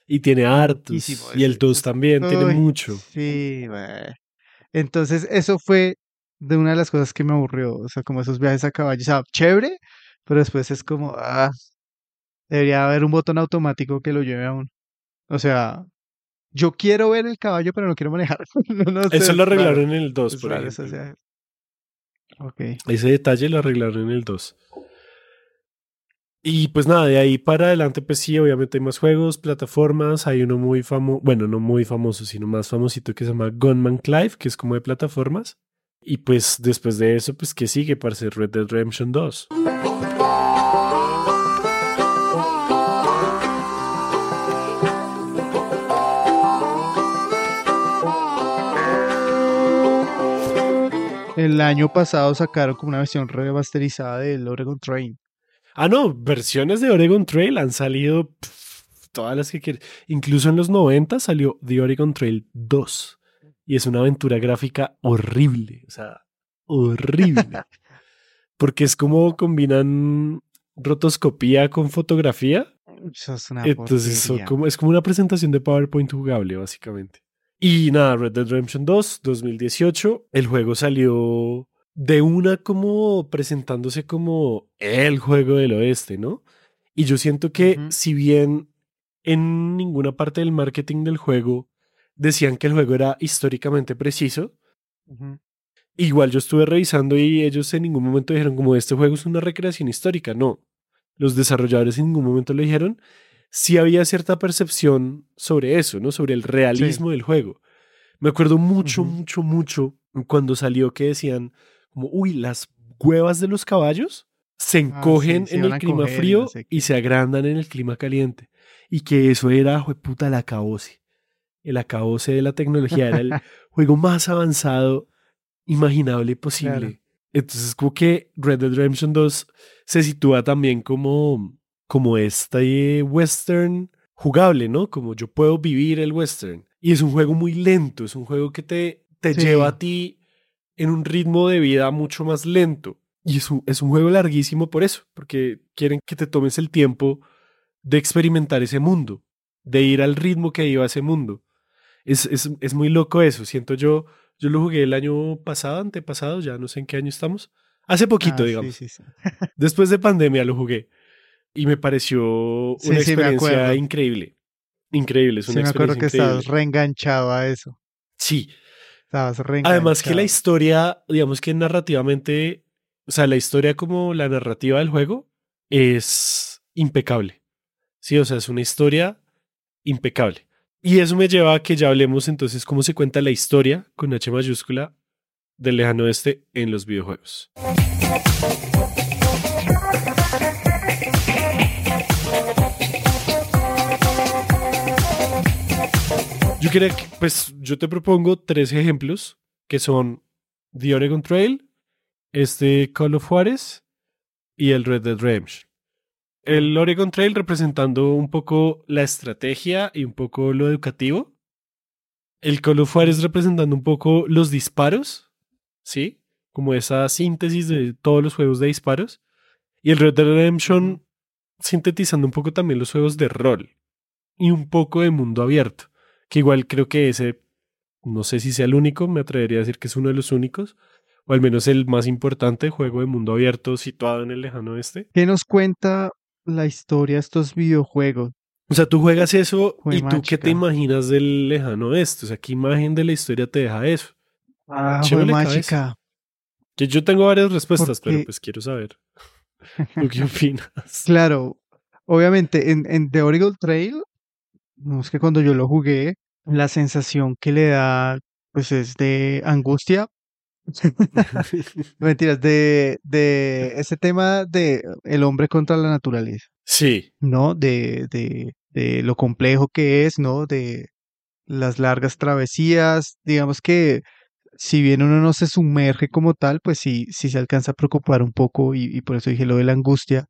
Y tiene hartos. Y el. 2 también, tiene mucho. Sí, güey. Entonces eso fue de una de las cosas que me aburrió, o sea, como esos viajes a caballo, o sea, chévere, pero después es como, ah, debería haber un botón automático que lo lleve a uno. O sea, yo quiero ver el caballo, pero no quiero manejar. No, no sé, Eso es lo arreglaron en el 2, es por o sea, Ok. Ese detalle lo arreglaron en el 2. Y pues nada, de ahí para adelante, pues sí, obviamente hay más juegos, plataformas. Hay uno muy famoso, bueno, no muy famoso, sino más famosito que se llama Gunman Clive, que es como de plataformas. Y pues después de eso, pues que sigue para ser Red Dead Redemption 2. El año pasado sacaron como una versión remasterizada del Oregon Train. Ah, no, versiones de Oregon Trail han salido pff, todas las que quieres. Incluso en los 90 salió The Oregon Trail 2. Y es una aventura gráfica horrible. O sea, horrible. Porque es como combinan rotoscopía con fotografía. Eso es una Entonces porquería. como, es como una presentación de PowerPoint jugable, básicamente. Y nada, Red Dead Redemption 2, 2018. El juego salió de una como presentándose como el juego del oeste, ¿no? Y yo siento que si bien en ninguna parte del marketing del juego decían que el juego era históricamente preciso. Igual yo estuve revisando y ellos en ningún momento dijeron como este juego es una recreación histórica. No, los desarrolladores en ningún momento lo dijeron. Sí había cierta percepción sobre eso, ¿no? Sobre el realismo del juego. Me acuerdo mucho, mucho, mucho cuando salió que decían como, uy, las huevas de los caballos se ah, encogen en el clima frío y se agrandan en el clima caliente. Y que eso era, puta, el acabose. El acabose de la tecnología era el juego más avanzado imaginable posible. Entonces, como que Red Dead Redemption 2 se sitúa también como, como este western jugable, ¿no? Como yo puedo vivir el western. Y es un juego muy lento, es un juego que te, te lleva a ti en un ritmo de vida mucho más lento. Y es un, es un juego larguísimo por eso, porque quieren que te tomes el tiempo de experimentar ese mundo, de ir al ritmo que iba ese mundo. Es, es, es muy loco eso, siento yo yo lo jugué el año pasado, antepasado, ya no sé en qué año estamos. Hace poquito, ah, digamos. Después de pandemia lo jugué. Y me pareció una experiencia increíble. Increíble, es una me acuerdo que estabas reenganchado a eso. Sí. Estabas reenganchado. Además que la historia, digamos que narrativamente, o sea, la historia como la narrativa del juego es impecable. Sí, o sea, es una historia impecable. Y eso me lleva a que ya hablemos entonces cómo se cuenta la historia con H mayúscula del lejano oeste en los videojuegos. Pues, yo te propongo tres ejemplos que son The Oregon Trail, este Call of Juárez y el Red Dead Redemption el Oregon Trail representando un poco la estrategia y un poco lo educativo. El Call of Juarez representando un poco los disparos, ¿sí? Como esa síntesis de todos los juegos de disparos. Y el Red Dead Redemption sintetizando un poco también los juegos de rol y un poco de mundo abierto. Que igual creo que ese, no sé si sea el único, me atrevería a decir que es uno de los únicos, o al menos el más importante juego de mundo abierto situado en el lejano oeste. ¿Qué nos cuenta la historia de estos videojuegos. O sea, tú juegas eso y tú qué te imaginas del lejano esto. O sea, ¿qué imagen de la historia te deja eso? Ah, mágica. Que yo tengo varias respuestas, pero pues quiero saber. ¿Tú qué opinas? Claro, obviamente en, en The Oregon Trail, no es que cuando yo lo jugué, la sensación que le da pues es de angustia, Mentiras, de, de ese tema de el hombre contra la naturaleza. Sí. ¿No? De, de, de lo complejo que es, ¿no? De las largas travesías. Digamos que si bien uno no se sumerge como tal, pues sí, sí se alcanza a preocupar un poco y, y por eso dije lo de la angustia,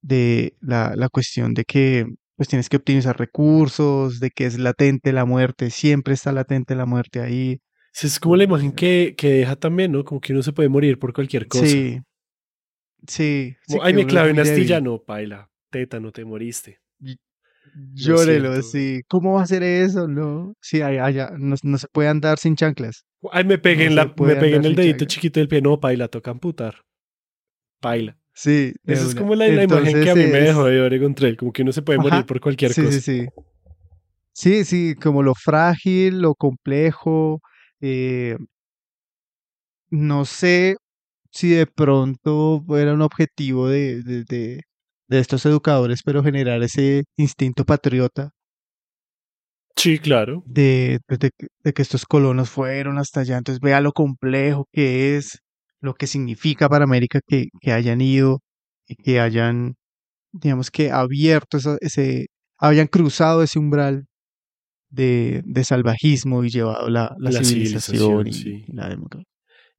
de la, la cuestión de que pues tienes que optimizar recursos, de que es latente la muerte, siempre está latente la muerte ahí. Es como la imagen que, que deja también, ¿no? Como que uno se puede morir por cualquier cosa. Sí. Sí. Ay, me clavé una astilla, no, paila. Teta, no te moriste. Llórelo, sí. ¿Cómo va a ser eso? No. Sí, allá, no, no, se puede andar sin chanclas. Ay, me pegué en, la, me pegué en el dedito chiquito del pie. No, paila, toca amputar. Paila. Sí. Esa es como la, imagen que a mí me dejó de Oregon Trail. Como que uno se puede morir por cualquier cosa. Sí, sí, sí. Sí, sí, como lo frágil, lo complejo, eh, no sé si de pronto era un objetivo de, de, de, estos educadores, pero generar ese instinto patriota. Sí, claro. De, de, que estos colonos fueron hasta allá. Entonces vea lo complejo que es, lo que significa para América que, que hayan ido y que hayan, digamos que abierto ese, habían cruzado ese umbral de, de salvajismo y llevado la, la, civilización, y, la democracia.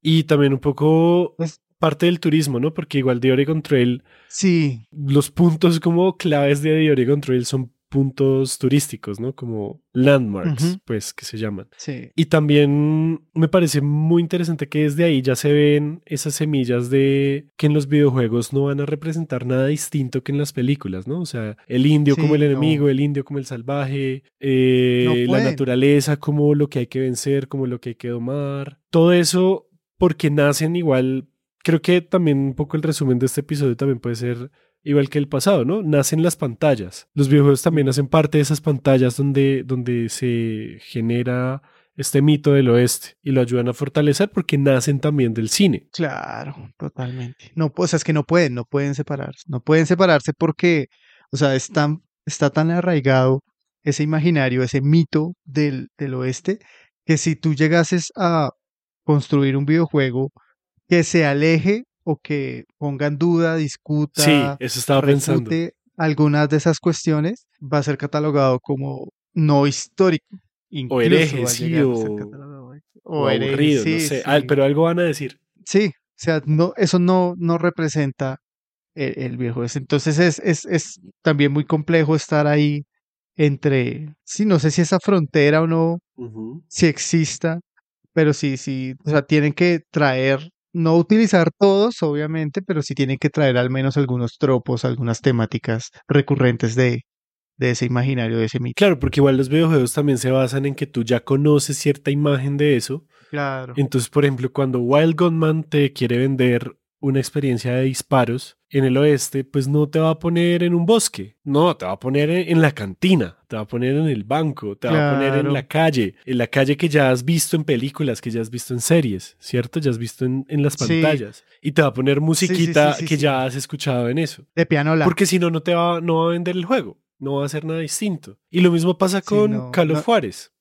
Y también un poco pues parte del turismo, ¿no? Porque igual de Oregon Trail, sí. los puntos como claves de The Oregon Trail son puntos turísticos, ¿no? Como landmarks, pues, que se llaman. Sí. Y también me parece muy interesante que desde ahí ya se ven esas semillas de que en los videojuegos no van a representar nada distinto que en las películas, ¿no? O sea, el indio como el enemigo, el indio como el salvaje, eh, la naturaleza como lo que hay que vencer, como lo que hay que domar. Todo eso porque nacen igual. Creo que también un poco el resumen de este episodio también puede ser igual que el pasado, ¿no? Nacen las pantallas. Los videojuegos también hacen parte de esas pantallas donde, donde se genera este mito del oeste y lo ayudan a fortalecer porque nacen también del cine. Claro, totalmente. No, pues es que no pueden, no pueden separarse. No pueden separarse porque, o sea, está tan arraigado ese imaginario, ese mito del, del oeste, que si tú llegases a construir un videojuego que se aleje o que ponga en duda, discuta, sí, eso estaba pensando. algunas de esas cuestiones, va a ser catalogado como no histórico. o hereje, sí, o, o, aburrido, no sé. pero algo van a decir. Sí, o sea, no, eso no, no representa el, el viejo. Entonces es, es, es también muy complejo estar ahí entre, sí, no sé si esa frontera o no, si exista, pero sí, sí, o sea, tienen que traer, no utilizar todos, obviamente, pero sí tienen que traer al menos algunos tropos, algunas temáticas recurrentes de, de ese imaginario, de ese mito. Claro, porque igual los videojuegos también se basan en que tú ya conoces cierta imagen de eso. Claro. Entonces, por ejemplo, cuando Wild Gunman te quiere vender una experiencia de disparos en el oeste, pues no te va a poner en un bosque, no, te va a poner en la cantina, te va a poner en el banco, te va a poner en la calle, en la calle que ya has visto en películas, que ya has visto en series, ¿cierto? Ya has visto en, las pantallas. Y te va a poner musiquita que ya has escuchado en eso. De pianola. Porque si no, no te va, no va a vender el juego, no va a ser nada distinto. Y lo mismo pasa con Call Juárez,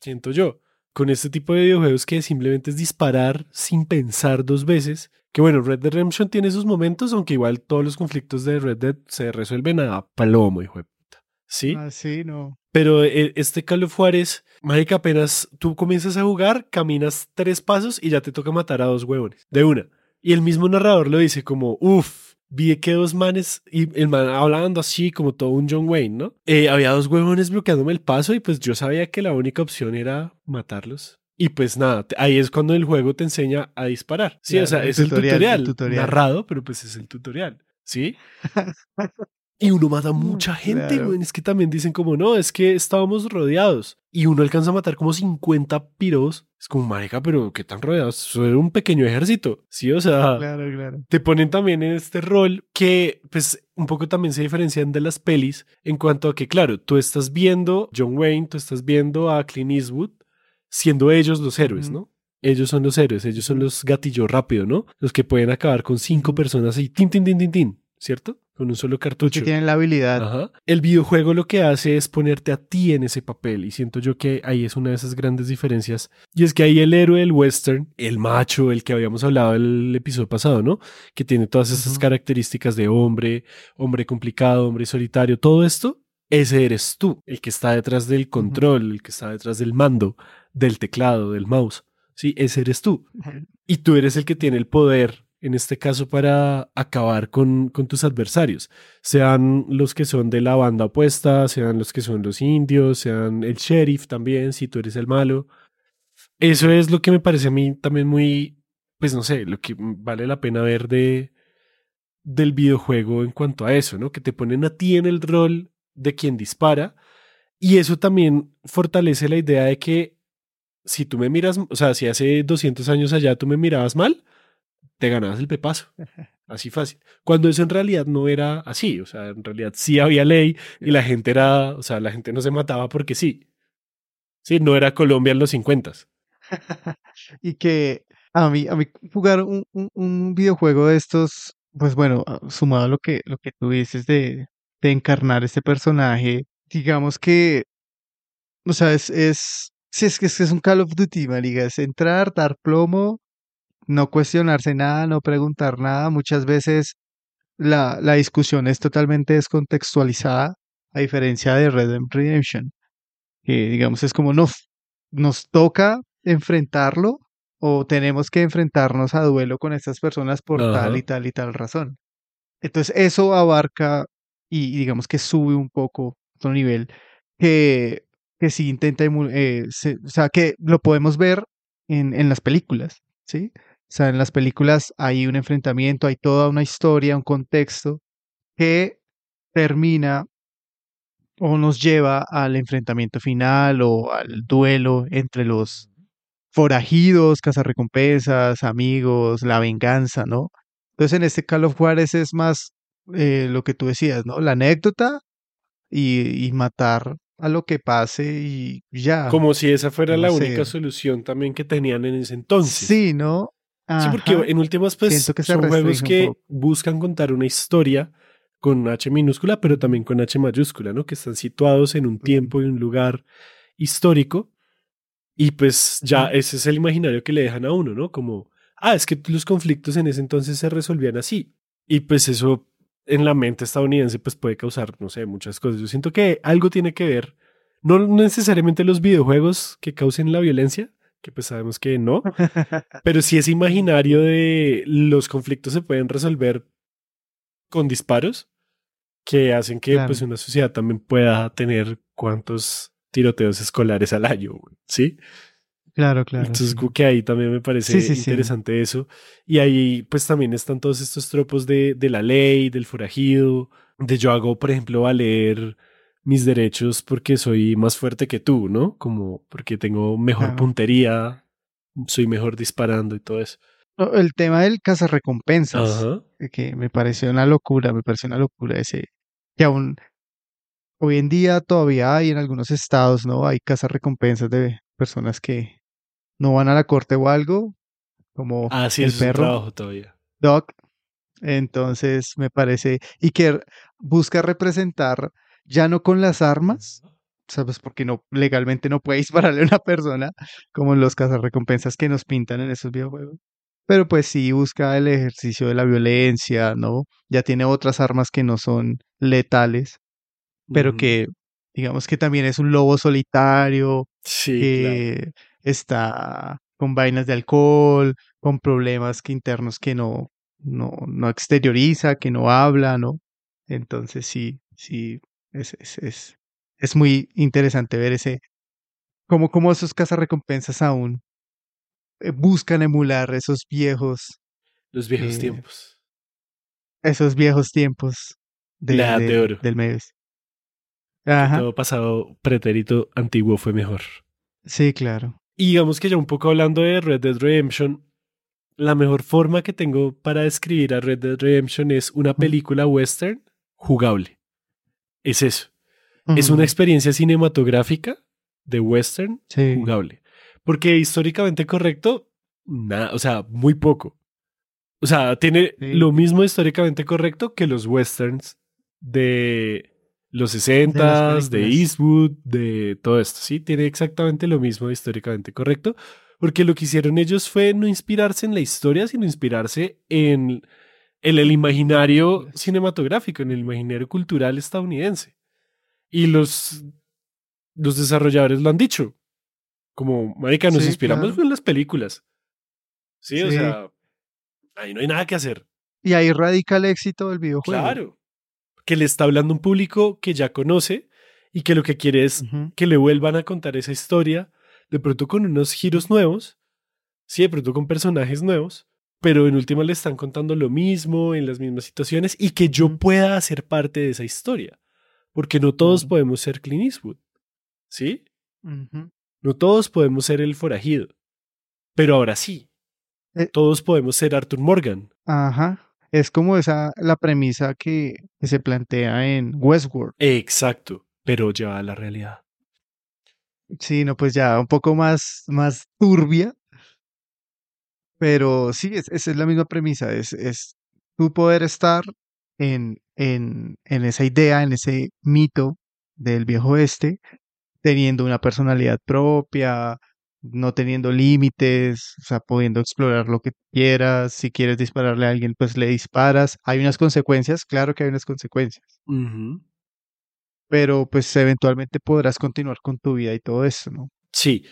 siento yo con este tipo de videojuegos que simplemente es disparar sin pensar dos veces. Que bueno, Red Dead Redemption tiene sus momentos, aunque igual todos los conflictos de Red Dead se resuelven a palomo, hijo de puta. ¿Sí? Ah, sí, no. Pero eh, este Call of Juárez, mágica apenas tú comienzas a jugar, caminas tres pasos y ya te toca matar a dos huevones. De una. Y el mismo narrador lo dice como, uff, vi que dos manes, y el man hablando así como todo un John Wayne, ¿no? Eh, había dos huevones bloqueándome el paso y pues yo sabía que la única opción era matarlos. Y pues nada, ahí es cuando el juego te enseña a disparar. Sí, o sea, es el tutorial, narrado, pero pues es el tutorial, ¿sí? Y uno mata mucha gente, güey. Es que también dicen como, no, es que estábamos rodeados. Y uno alcanza a matar como 50 piros. Es como, marica, pero ¿qué tan rodeados? Eso era un pequeño ejército. Sí, o sea, claro, claro. te ponen también en este rol que, pues, un poco también se diferencian de las pelis en cuanto a que, claro, tú estás viendo John Wayne, tú estás viendo a Clint Eastwood, siendo ellos los héroes, ¿no? Ellos son los héroes, ellos son los gatillos rápido, ¿no? Los que pueden acabar con cinco personas y tin, tin, tin, tin, tin, ¿cierto? con un solo cartucho. Que tienen la habilidad. Ajá. El videojuego lo que hace es ponerte a ti en ese papel y siento yo que ahí es una de esas grandes diferencias. Y es que ahí el héroe del western, el macho, el que habíamos hablado el episodio pasado, ¿no? Que tiene todas esas características de hombre, hombre complicado, hombre solitario, todo esto, ese eres tú, el que está detrás del control, el que está detrás del mando, del teclado, del mouse. Sí, ese eres tú. Y tú eres el que tiene el poder en este caso para acabar con, con, tus adversarios, sean los que son de la banda opuesta, sean los que son los indios, sean el sheriff también, si tú eres el malo. Eso es lo que me parece a mí también muy, pues no sé, lo que vale la pena ver de del videojuego en cuanto a eso, ¿no? Que te ponen a ti en el rol de quien dispara y eso también fortalece la idea de que si tú me miras, o sea, si hace 200 años allá tú me mirabas mal, te ganabas el pepazo. Así fácil. Cuando eso en realidad no era así. O sea, en realidad sí había ley y la gente era, o sea, la gente no se mataba porque sí. Sí, no era Colombia en los 50. y que a mí, a mí jugar un, un, videojuego de estos, pues bueno, ah, sumado a lo que, lo que tú dices de, de encarnar este personaje, digamos que, o sea, es, es, si es que es, es un Call of Duty, marica, es entrar, dar plomo, no cuestionarse nada, no preguntar nada. Muchas veces la, la discusión es totalmente descontextualizada, a diferencia de Red Dead Redemption, que digamos es como no, nos toca enfrentarlo o tenemos que enfrentarnos a duelo con estas personas por tal y tal y tal razón. Entonces eso abarca y, digamos que sube un poco otro nivel que, que sí intenta, eh, o sea, que lo podemos ver en, en las películas, ¿sí? O sea, en las películas hay un enfrentamiento, hay toda una historia, un contexto que termina o nos lleva al enfrentamiento final o al duelo entre los forajidos, cazarrecompensas, amigos, la venganza, ¿no? Entonces en este Call of Juárez es más eh, lo que tú decías, ¿no? La anécdota y, y matar a lo que pase y ya. Como si esa fuera no la sé. única solución también que tenían en ese entonces. Sí, ¿no? Sí, porque en últimas, pues, que son juegos que buscan contar una historia con H minúscula, pero también con H mayúscula, ¿no? Que están situados en un tiempo y un lugar histórico. Y pues ya ese es el imaginario que le dejan a uno, ¿no? Como, ah, es que los conflictos en ese entonces se resolvían así. Y pues eso en la mente estadounidense pues puede causar, no sé, muchas cosas. Yo siento que algo tiene que ver, no necesariamente los videojuegos que causen la violencia, que pues sabemos que no, pero sí ese imaginario de los conflictos se pueden resolver con disparos que hacen que Claro. pues una sociedad también pueda tener cuantos tiroteos escolares al año, ¿sí? Claro, claro. Entonces sí. como que ahí también me parece Sí, sí, sí. interesante eso. Y ahí pues también están todos estos tropos de, de la ley, del forajido, de yo hago, por ejemplo, valer mis derechos porque soy más fuerte que tú, ¿no? Como porque tengo mejor Claro. puntería, soy mejor disparando y todo eso. El tema del cazarrecompensas, Ajá. eh, que me pareció una locura, me pareció una locura ese, que aún hoy en día todavía hay en algunos estados, ¿no? Hay cazarrecompensas de personas que no van a la corte o algo, como Ah, sí, el es perro, trabajo todavía. Doc. Entonces me parece, y que busca representar ya no con las armas, ¿sabes? Porque no, legalmente no puede dispararle a una persona, como en los cazarrecompensas que nos pintan en esos videojuegos. Pero pues sí busca el ejercicio de la violencia, ¿no? Ya tiene otras armas que no son letales, pero que digamos que también es un lobo solitario, Sí, claro. Está con vainas de alcohol, con problemas que internos que no, no, no exterioriza, que no habla, ¿no? Entonces sí, sí, es, es, es, es muy interesante ver ese, cómo, cómo esos cazarrecompensas aún eh, buscan emular esos viejos, Los viejos eh, tiempos. esos viejos tiempos de, La de del- oro. del medio. Ajá, todo pasado pretérito antiguo fue mejor. sí, claro. Y digamos que ya un poco hablando de Red Dead Redemption, la mejor forma que tengo para describir a Red Dead Redemption es una película western jugable. Es eso. Es una experiencia cinematográfica de western sí, jugable. Porque históricamente correcto, nada, o sea, muy poco. O sea, tiene Sí. lo mismo históricamente correcto que los westerns de los 60s, de. Eastwood, de todo esto, ¿sí? Tiene exactamente lo mismo históricamente correcto, porque lo que hicieron ellos fue no inspirarse en la historia, sino inspirarse en, en el imaginario cinematográfico, en el imaginario cultural estadounidense. Y los, los desarrolladores lo han dicho. Como, marica, nos Sí, inspiramos claro. en las películas. Sí, o Sí. sea, ahí no hay nada que hacer. Y ahí radica el éxito del videojuego. Claro. Que le está hablando un público que ya conoce y que lo que quiere es que le vuelvan a contar esa historia, de pronto con unos giros nuevos, sí, de pronto con personajes nuevos, pero en última le están contando lo mismo, en las mismas situaciones, y que yo pueda hacer parte de esa historia. Porque no todos podemos ser Clint Eastwood, ¿sí? No todos podemos ser el forajido. Pero ahora sí, Eh. todos podemos ser Arthur Morgan. Ajá. Es como esa la premisa que, que se plantea en Westworld. Exacto, pero lleva a la realidad. Sí, no, pues ya un poco más, más turbia. Pero sí, es, esa es la misma premisa. Es, es tú poder estar en, en, en esa idea, en ese mito del viejo oeste, teniendo una personalidad propia, no teniendo límites, o sea, pudiendo explorar lo que quieras. Si quieres dispararle a alguien, pues le disparas. Hay unas consecuencias, claro que hay unas consecuencias. Pero pues eventualmente podrás continuar con tu vida y todo eso, ¿no? Sí,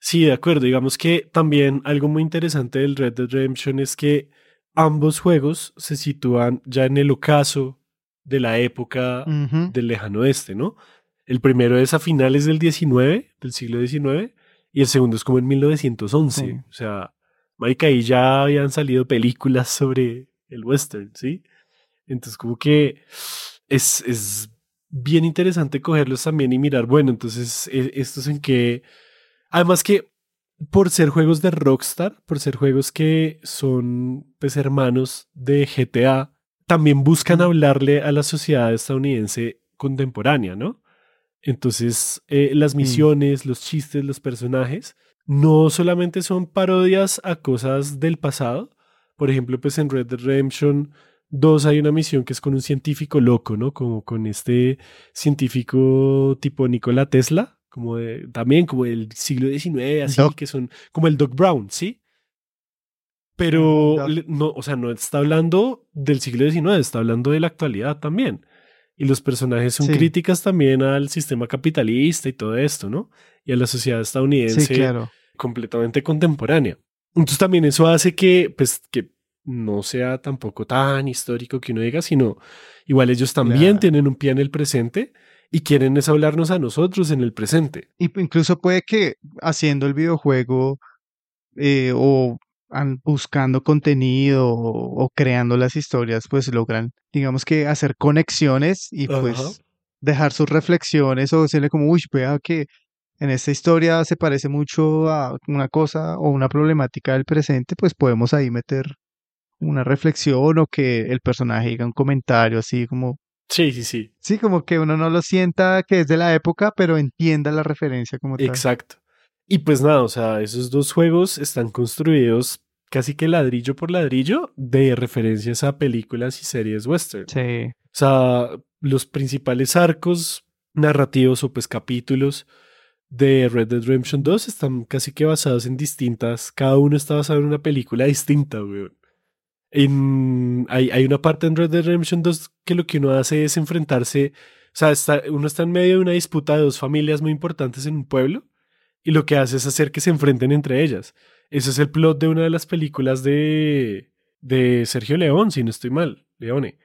sí, de acuerdo. Digamos que también algo muy interesante del Red Dead Redemption es que ambos juegos se sitúan ya en el ocaso de la época del lejano oeste, ¿no? El primero es a finales del 19, del siglo XIX, y el segundo es como en 1911. Sí. O sea, marica, ahí ya habían salido películas sobre el western, ¿sí? Entonces como que es, es bien interesante cogerlos también y mirar, bueno, entonces e- estos en que... Además que por ser juegos de Rockstar, por ser juegos que son pues hermanos de GTA, también buscan hablarle a la sociedad estadounidense contemporánea, ¿no? Entonces, eh, las misiones, los chistes, los personajes, no solamente son parodias a cosas del pasado. Por ejemplo, pues en Red Dead Redemption 2 hay una misión que es con un científico loco, ¿no? Como con este científico tipo Nikola Tesla, como de, también como del siglo XIX, así, que son como el Doc Brown, ¿sí? Pero no, o sea, no está hablando del siglo XIX, está hablando de la actualidad también. Y los personajes son críticas también al sistema capitalista y todo esto, ¿no? Y a la sociedad estadounidense completamente contemporánea. Entonces también eso hace que, pues, que no sea tampoco tan histórico que uno diga, sino igual ellos también tienen un pie en el presente y quieren es hablarnos a nosotros en el presente. Y incluso puede que haciendo el videojuego eh, o buscando contenido o, creando las historias, pues logran, digamos que hacer conexiones y pues dejar sus reflexiones o decirle como, uy, vea que en esta historia se parece mucho a una cosa o una problemática del presente, pues podemos ahí meter una reflexión o que el personaje diga un comentario así como... Sí, sí, sí. Sí, como que uno no lo sienta que es de la época, pero entienda la referencia como tal. Exacto. Y pues nada, o sea, esos dos juegos están construidos casi que ladrillo por ladrillo de referencias a películas y series western. Sí. O sea, los principales arcos narrativos o pues capítulos de Red Dead Redemption 2 están casi que basados en distintas, cada uno está basado en una película distinta, weón. En, hay, hay, una parte en Red Dead Redemption 2 que lo que uno hace es enfrentarse, o sea, está, uno está en medio de una disputa de dos familias muy importantes en un pueblo y lo que hace es hacer que se enfrenten entre ellas. Ese es el plot de una de las películas de, de Sergio León, si no estoy mal, Leone.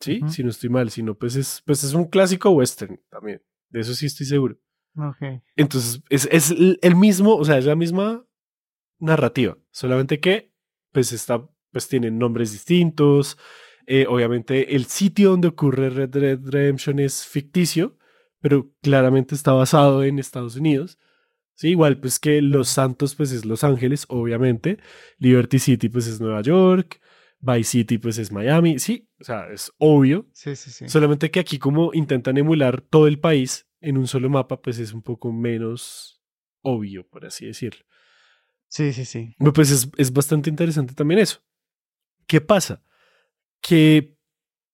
Sí, si no estoy mal, si no, pues es, pues es un clásico western también. De eso sí estoy seguro. Okay. Entonces, es, es el mismo, o sea, es la misma narrativa, solamente que, pues está, pues tienen nombres distintos. Eh, obviamente, el sitio donde ocurre Red Dead Redemption es ficticio, pero claramente está basado en Estados Unidos. Sí, igual pues que Los Santos pues es Los Ángeles, obviamente. Liberty City pues es Nueva York. Vice City pues es Miami. Sí, o sea, es obvio. Sí, sí, sí. Solamente que aquí como intentan emular todo el país en un solo mapa, pues es un poco menos obvio, por así decirlo. Sí, sí, sí. Pues es, es bastante interesante también eso. ¿Qué pasa? Que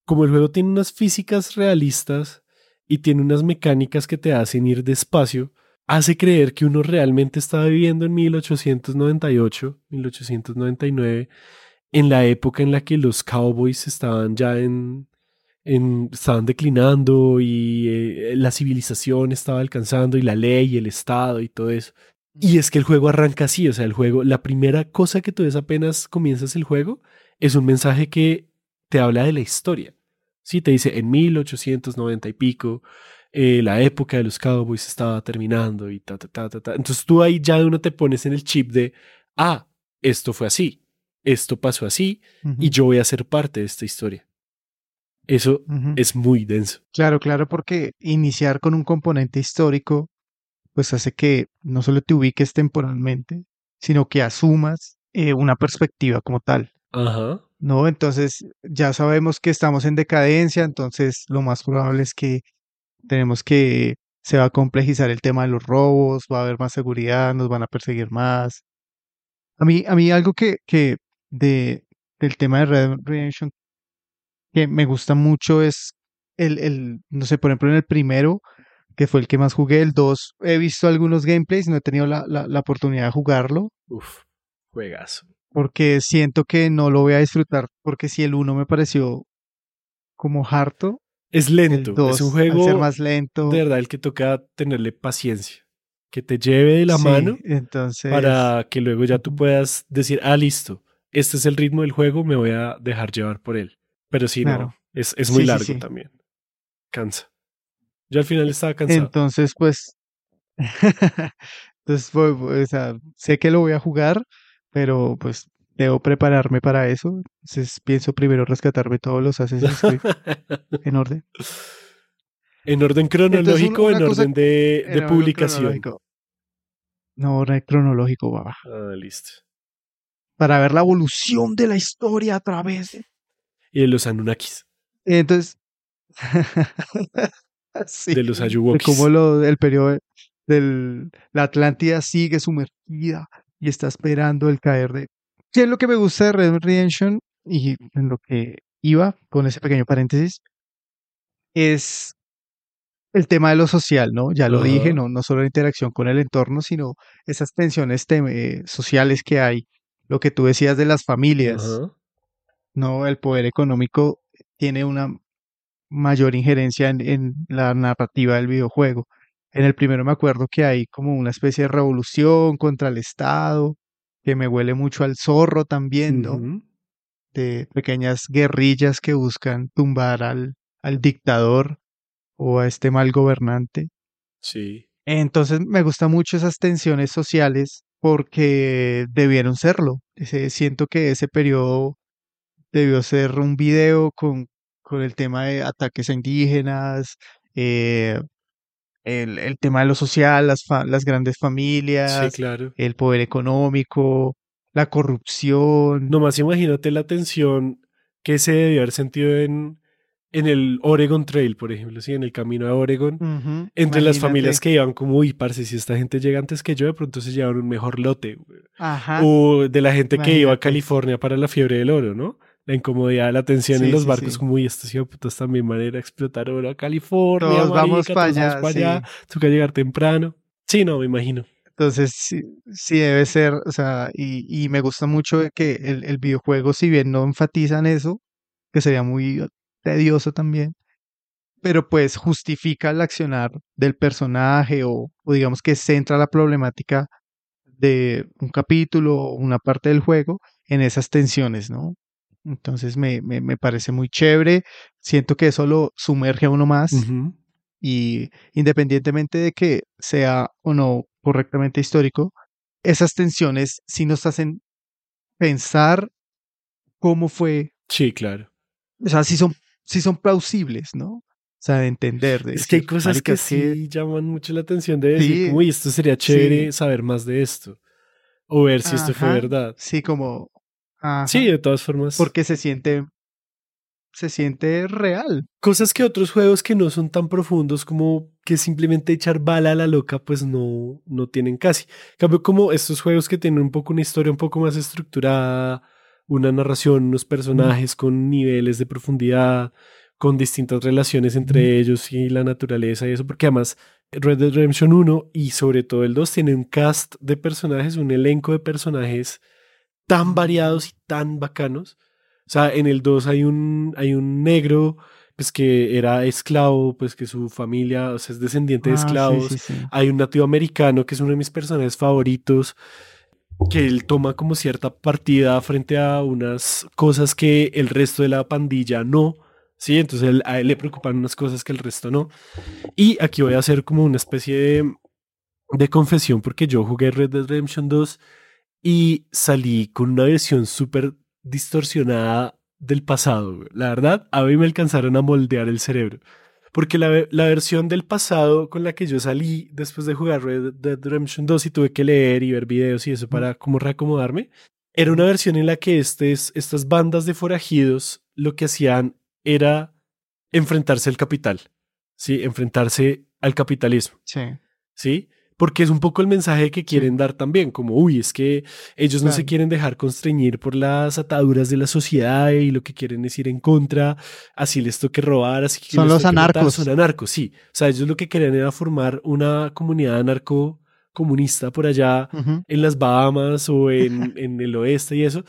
como el juego tiene unas físicas realistas y tiene unas mecánicas que te hacen ir despacio, hace creer que uno realmente estaba viviendo en 1898, 1899, en la época en la que los cowboys estaban ya en, en estaban declinando y eh, la civilización estaba alcanzando y la ley y el Estado y todo eso. Y es que el juego arranca así, o sea, el juego, la primera cosa que tú ves apenas comienzas el juego es un mensaje que te habla de la historia. Sí, te dice en 1890 y pico, eh, la época de los Cowboys estaba terminando y ta, ta, ta, ta, ta. Entonces tú ahí ya uno te pones en el chip de, ah, esto fue así, esto pasó así y yo voy a ser parte de esta historia. Eso es muy denso. Claro, claro, porque iniciar con un componente histórico, pues hace que no solo te ubiques temporalmente, sino que asumas eh, una perspectiva como tal. Ajá. No, entonces ya sabemos que estamos en decadencia, entonces lo más probable es que tenemos que se va a complejizar el tema de los robos, va a haber más seguridad, nos van a perseguir más. A mí, a mí algo que, que de, del tema de Red Redemption que me gusta mucho es el, el, no sé, por ejemplo, en el primero, que fue el que más jugué, el 2, he visto algunos gameplays, no he tenido la, la, la oportunidad de jugarlo. Uf, juegazo. Porque siento que no lo voy a disfrutar, porque si el 1 me pareció como harto, es lento, es un juego ser más lento. de verdad el que toca tenerle paciencia, que te lleve de la mano entonces... para que luego ya tú puedas decir, ah, listo, este es el ritmo del juego, me voy a dejar llevar por él. Pero sí, no, es, es muy largo también. Cansa. Yo al final estaba cansado. Entonces, pues, entonces, pues, o sea, sé que lo voy a jugar, pero pues debo prepararme para eso. Entonces pienso primero rescatarme todos los Assassin's Creed en orden. ¿En orden cronológico o en orden de, de publicación? No, orden cronológico, baba. Ah, listo. Para ver la evolución de la historia a través de... y de los Anunnakis, Entonces, sí, de los de Ayuwokis. cómo lo, el periodo de la Atlántida sigue sumergida y está esperando el caer de... ¿Qué es lo que me gusta de Red Dead Redemption? Y en lo que iba con ese pequeño paréntesis, es el tema de lo social, ¿no? Ya lo Ajá. dije, no, no solo la interacción con el entorno, sino esas tensiones eh, sociales que hay, lo que tú decías de las familias. ¿no? El poder económico tiene una mayor injerencia en, en la narrativa del videojuego. En el primero me acuerdo que hay como una especie de revolución contra el Estado, que me huele mucho al zorro también, ¿no? De pequeñas guerrillas que buscan tumbar al, al dictador o a este mal gobernante. Sí. Entonces me gustan mucho esas tensiones sociales porque debieron serlo. Ese- siento que ese periodo debió ser un video con, con el tema de ataques a indígenas, eh, el, el tema de lo social, las, fa- las grandes Sí, familias, claro. el poder económico, la corrupción. Nomás imagínate la tensión que se debió haber sentido en, en el Oregon Trail, por ejemplo, sí, en el camino a Oregon. Entre las familias que iban como, uy, parce, si esta gente llega antes que yo, de pronto se llevan un mejor lote. güey". Ajá. O de la gente que iba a. California para la fiebre del oro, ¿no? La incomodidad, la tensión Sí, en los sí, barcos, sí. como, uy, estos putas también van a ir a explotar oro a California, Todos vamos para todos vamos allá, allá, toca llegar temprano. Sí, no, me imagino. Entonces, sí, sí debe ser, o sea, y, y me gusta mucho que el, el videojuego, si bien no enfatizan eso, que sería muy tedioso también, pero pues justifica el accionar del personaje o, o digamos que centra la problemática de un capítulo o una parte del juego en esas tensiones, ¿no? Entonces me, me, me parece muy chévere, siento que eso lo sumerge a uno más y independientemente de que sea o no correctamente histórico, esas tensiones sí nos hacen pensar cómo fue, Sí, claro. o sea, sí son, sí son plausibles, ¿no? O sea, de entender, de Es que hay cosas "Marica, que sí llaman mucho la atención de decir, Sí, uy, esto sería chévere sí. saber más de esto. O ver si esto fue verdad. Sí, como, ajá, Sí, de todas formas. porque se siente, se siente real. Cosas que otros juegos que no son tan profundos como que simplemente echar bala a la loca, pues no, no tienen casi. En cambio, como estos juegos que tienen un poco una historia un poco más estructurada, una narración, unos personajes con niveles de profundidad, con distintas relaciones entre ellos y la naturaleza y eso, porque además Red Dead Redemption 1 y sobre todo el 2 tiene un cast de personajes, un elenco de personajes tan variados y tan bacanos. O sea, en el 2 hay un, hay un negro pues que era esclavo, pues que su familia, o sea, es descendiente de Ah, sí, esclavos. sí, sí. Hay un nativo americano que es uno de mis personajes favoritos, que él toma como cierta partida frente a unas cosas que el resto de la pandilla no. Sí, entonces él- a él le preocupan unas cosas que el resto no. Y aquí voy a hacer como una especie de, de confesión porque yo jugué Red Dead Redemption 2 y salí con una versión súper distorsionada del pasado. güey. La verdad, a mí me alcanzaron a moldear el cerebro. Porque la, la versión del pasado con la que yo salí después de jugar Red Dead Redemption 2 y tuve que leer y ver videos y eso para como reacomodarme, era una versión en la que estes- estas bandas de forajidos lo que hacían era enfrentarse al capital, ¿sí? Enfrentarse al capitalismo. Sí. ¿sí? Porque es un poco el mensaje que quieren dar también, como, uy, es que ellos no se quieren dejar constreñir por las ataduras de la sociedad y lo que quieren es ir en contra, así les toque robar, así que Son los matar, anarcos. son anarcos, sí. O sea, ellos lo que querían era formar una comunidad anarco comunista por allá en las Bahamas o en, en el oeste y eso.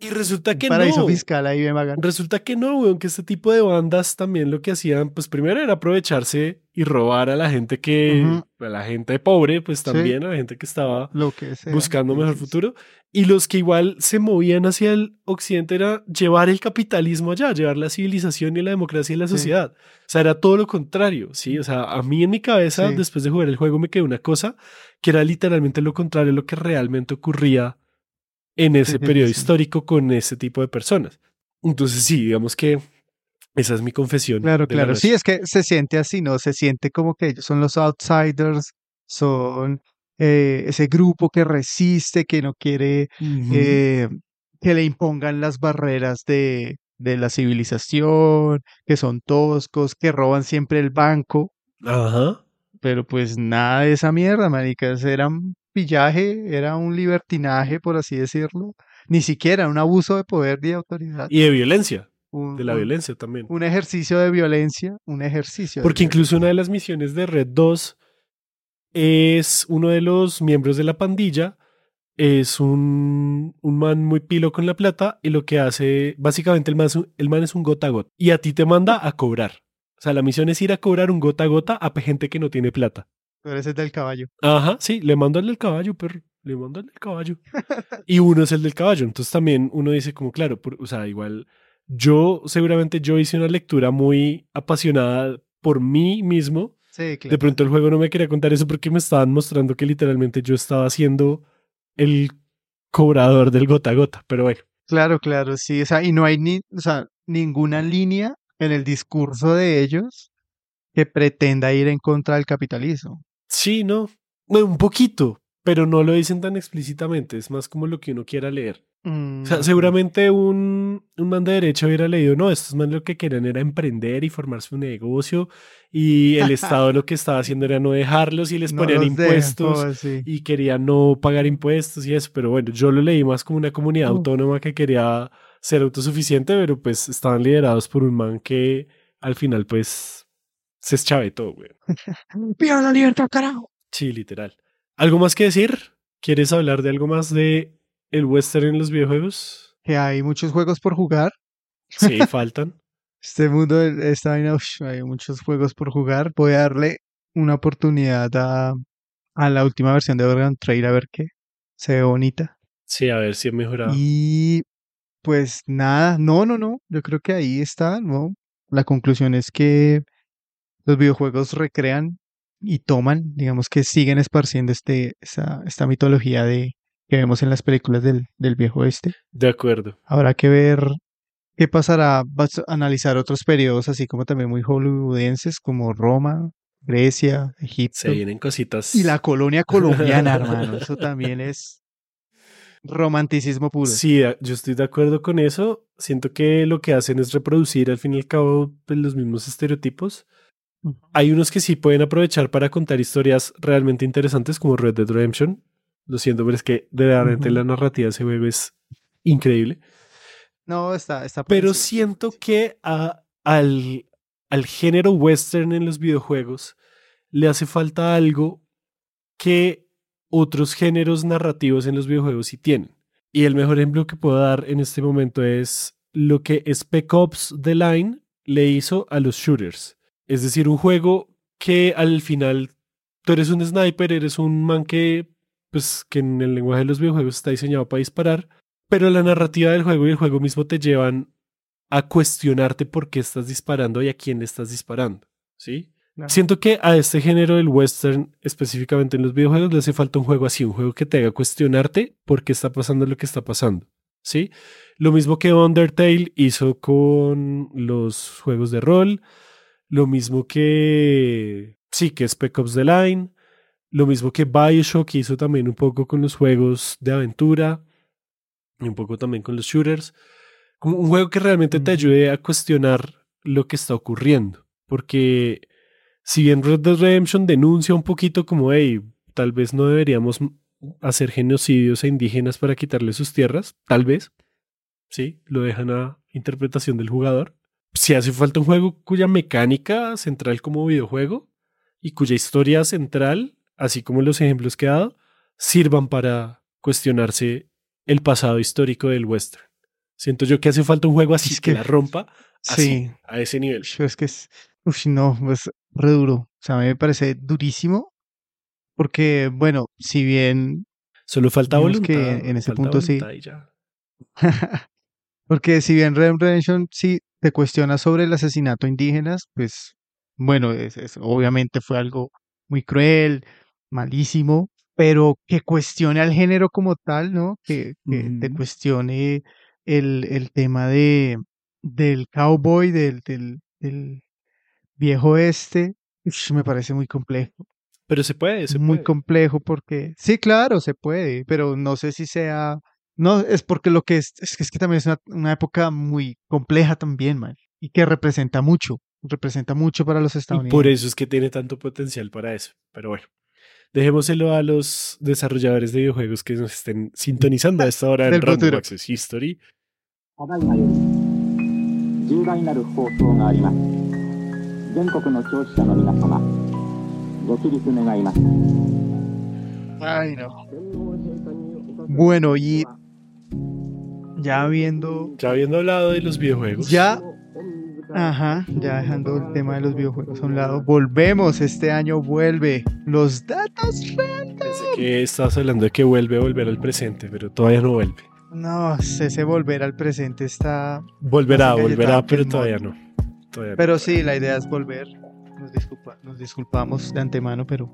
Y resulta que Paraíso no. fiscal ahí. Resulta que no, weón, que este tipo de bandas también lo que hacían, pues primero era aprovecharse y robar a la gente que, Ujú. a la gente pobre, pues Sí. también a la gente que estaba Lo que sea. buscando Sí, mejor sí, sí. futuro. Y los que igual se movían hacia el occidente era llevar el capitalismo allá, llevar la civilización y la democracia y la Sí. sociedad. O sea, era todo lo contrario, ¿sí? O sea, a mí en mi cabeza, Sí. después de jugar el juego, me quedó una cosa que era literalmente lo contrario a lo que realmente ocurría en ese periodo histórico con ese tipo de personas. Entonces, sí, digamos que esa es mi confesión. Claro, claro. Sí, es que se siente así, ¿no? Se siente como que ellos son los outsiders, son eh, ese grupo que resiste, que no quiere eh, que le impongan las barreras de, de la civilización, que son toscos, que roban siempre el banco, Ajá. pero pues nada de esa mierda, maricas, era un pillaje, era un libertinaje, por así decirlo, ni siquiera un abuso de poder y de autoridad, Y de violencia, un, de la un- violencia también. un ejercicio de violencia, un ejercicio. Porque incluso una de las misiones de Red 2 es uno de los miembros de la pandilla, es un, un man muy pilo con la plata y lo que hace, básicamente el man, el man es un gota a gota y a ti te manda a cobrar. O sea, la misión es ir a cobrar un gota a gota a gente que no tiene plata. Tú eres el del caballo. Ajá, sí, le mando el del caballo, pero le mando el del caballo. y uno es el del caballo. Entonces también uno dice como, claro, por- o sea, igual yo seguramente yo hice una lectura muy apasionada por mí mismo. Sí, claro. De pronto el juego no me quería contar eso porque me estaban mostrando que literalmente yo estaba haciendo el cobrador del gota a gota. Pero bueno, Claro, claro, sí. O sea, y no hay ni, o sea, ninguna línea en el discurso de ellos que pretenda ir en contra del capitalismo. Sí, no, un poquito, pero no lo dicen tan explícitamente. Es más como lo que uno quiera leer. Mm, O sea, seguramente un, un man de derecha hubiera leído, no, estos man lo que querían era emprender y formarse un negocio y el Estado lo que estaba haciendo era no dejarlos y les no ponían impuestos dejo, sí. y querían no pagar impuestos y eso, pero bueno, yo lo leí más como una comunidad Mm. autónoma que quería ser autosuficiente, pero pues estaban liderados por un man que al final pues se eschavetó, güey. ¡Viva la libertad, carajo! Sí, literal. ¿Algo más que decir? ¿Quieres hablar de algo más de el western en los videojuegos? Que hay muchos juegos por jugar. Sí, faltan. Este mundo, esta vaina, hay muchos juegos por jugar. Voy a darle una oportunidad a, a la última versión de Organ Trail a ver qué. Se ve bonita. Sí, a ver si he mejorado. Y pues nada, no, no, no. Yo creo que ahí está, ¿no? La conclusión es que los videojuegos recrean y toman, digamos que siguen esparciendo este, esta mitología de que vemos en las películas del, del viejo oeste. De acuerdo. Habrá que ver qué pasará, vas a analizar otros periodos así como también muy hollywoodenses como Roma, Grecia, Egipto Se vienen cositas. y la colonia colombiana, hermano. Eso también es romanticismo puro. Sí, a- yo estoy de acuerdo con eso. Siento que lo que hacen es reproducir al fin y al cabo pues, los mismos estereotipos. Hay unos que sí pueden aprovechar para contar historias realmente interesantes como Red Dead Redemption. Lo siento, pero es que realmente Ujú. la narrativa de ese juego es increíble. No, está, está Pero siento que a- al, al género western en los videojuegos le hace falta algo que otros géneros narrativos en los videojuegos sí tienen. Y el mejor ejemplo que puedo dar en este momento es lo que Spec Ops The Line le hizo a los shooters. Es decir, un juego que al final tú eres un sniper, eres un man que, pues, que en el lenguaje de los videojuegos está diseñado para disparar, pero la narrativa del juego y el juego mismo te llevan a cuestionarte por qué estás disparando y a quién le estás disparando, ¿sí? Siento que a este género del western, específicamente en los videojuegos, le hace falta un juego así, un juego que te haga cuestionarte por qué está pasando lo que está pasando, ¿sí? Lo mismo que Undertale hizo con los juegos de rol, lo mismo que, sí, que Spec Ops The Line, lo mismo que Bioshock hizo también un poco con los juegos de aventura y un poco también con los shooters. Como un juego que realmente te ayude a cuestionar lo que está ocurriendo. Porque si bien Red Dead Redemption denuncia un poquito como, hey, tal vez no deberíamos hacer genocidios a indígenas para quitarle sus tierras, tal vez, sí, lo dejan a interpretación del jugador. Si hace falta un juego cuya mecánica central como videojuego y cuya historia central, así como los ejemplos que he dado, sirvan para cuestionarse el pasado histórico del western. Siento yo que hace falta un juego así Es que, que- la rompa así, Sí, a ese nivel. Es que es, ush, no, es re duro. O sea, a mí me parece durísimo porque, bueno, si bien, Solo falta voluntad. que en ese punto sí. porque si bien Red Redemption sí te cuestiona sobre el asesinato a indígenas, pues, bueno, es, es- obviamente fue algo muy cruel, malísimo, pero que cuestione al género como tal, ¿no? Que, que te cuestione el, el tema de, del cowboy, del, del, del viejo este, me parece muy complejo. Pero se puede, se muy puede. complejo porque sí, claro, se puede, pero no sé si sea no, es porque lo que es, es que, también es una, época muy compleja también, man, y que representa mucho, representa mucho para los estadounidenses. Y por eso es que tiene tanto potencial para eso, pero bueno. Dejémoselo a los desarrolladores de videojuegos que nos estén sintonizando a esta hora en Random. Access History. Ay, no. Bueno, y ya viendo, Ya habiendo hablado de los videojuegos, ya, ajá, ya dejando el tema de los videojuegos a un lado, volvemos, este año vuelve los datos random. pensé que estabas hablando de que vuelve a volver al presente, pero todavía no vuelve. No, ese volver al presente está, Volverá, volverá, pero todavía no. Todavía no. pero sí, la idea es volver. Nos, disculpa, nos disculpamos de antemano, pero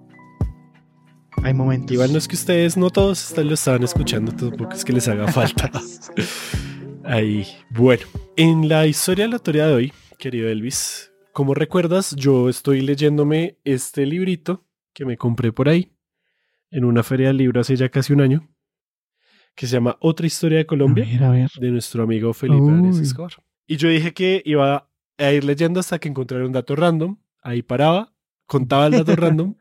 hay momentos. Igual no es que ustedes, no todos lo estaban escuchando, tampoco es que les haga falta. Ahí, bueno, en la historia aleatoria de hoy, querido Elvis, como recuerdas, yo estoy leyéndome este librito que me compré por ahí, en una feria del libro hace ya casi un año, que se llama Otra historia de Colombia, A ver, a ver. de nuestro amigo Felipe Uy. Escobar. Y yo dije que iba a ir leyendo hasta que encontrara un dato random, ahí paraba, contaba el dato random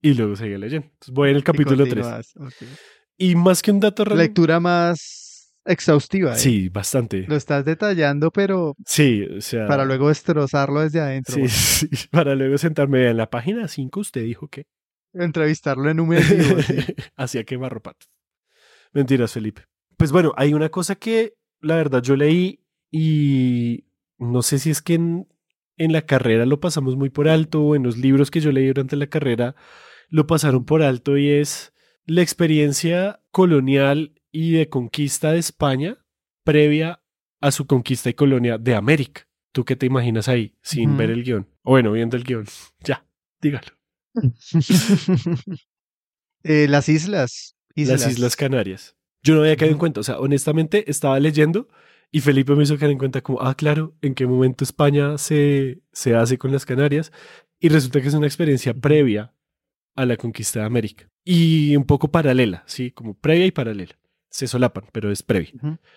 y luego seguía leyendo. Entonces voy en el Y capítulo 3. continúas, ok. Y más que un dato random. Lectura más exhaustiva. ¿eh? Sí, bastante. Lo estás detallando, pero Sí, o sea. para luego destrozarlo desde adentro. sí, sí, para luego sentarme en la página 5. Usted dijo que Entrevistarlo en un hacía quemar patas. Mentiras, Felipe. Pues bueno, hay una cosa que la verdad yo leí y no sé si es que en, en la carrera lo pasamos muy por alto o en los libros que yo leí durante la carrera lo pasaron por alto y es la experiencia colonial y de conquista de España previa a su conquista y colonia de América. ¿Tú qué te imaginas ahí sin ver el guion? O bueno, viendo el guion. Ya, dígalo. Eh, las islas. Las Islas Canarias. Yo no había caído en cuenta, o sea, honestamente estaba leyendo y Felipe me hizo caer en cuenta como, ah, claro, en qué momento España se, se hace con las Canarias y resulta que es una experiencia previa a la conquista de América y un poco paralela, ¿sí? Como previa y paralela. Se solapan, pero es previa.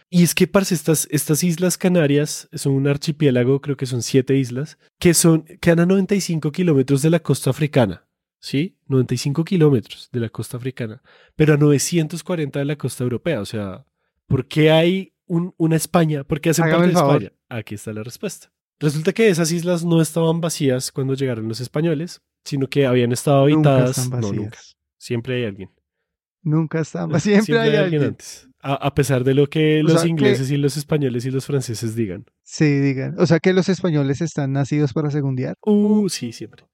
Y es que, parce, estas, estas Islas Canarias son un archipiélago, creo que son siete islas, que son, quedan a 95 kilómetros de la costa africana, ¿sí? 95 kilómetros de la costa africana, pero a 940 de la costa europea. O sea, ¿por qué hay un- una España? ¿Por qué hacen Hágame parte de favor. España? Aquí está la respuesta. Resulta que esas islas no estaban vacías cuando llegaron los españoles, sino que habían estado Nunca habitadas. están no, vacías. nunca. Siempre hay alguien. Nunca están vacías. Siempre, hay alguien. antes. A, a pesar de lo que O los que- ingleses y los españoles y los franceses digan. Sí, digan. O sea que los españoles están nacidos para segundiar. Uh, sí, siempre.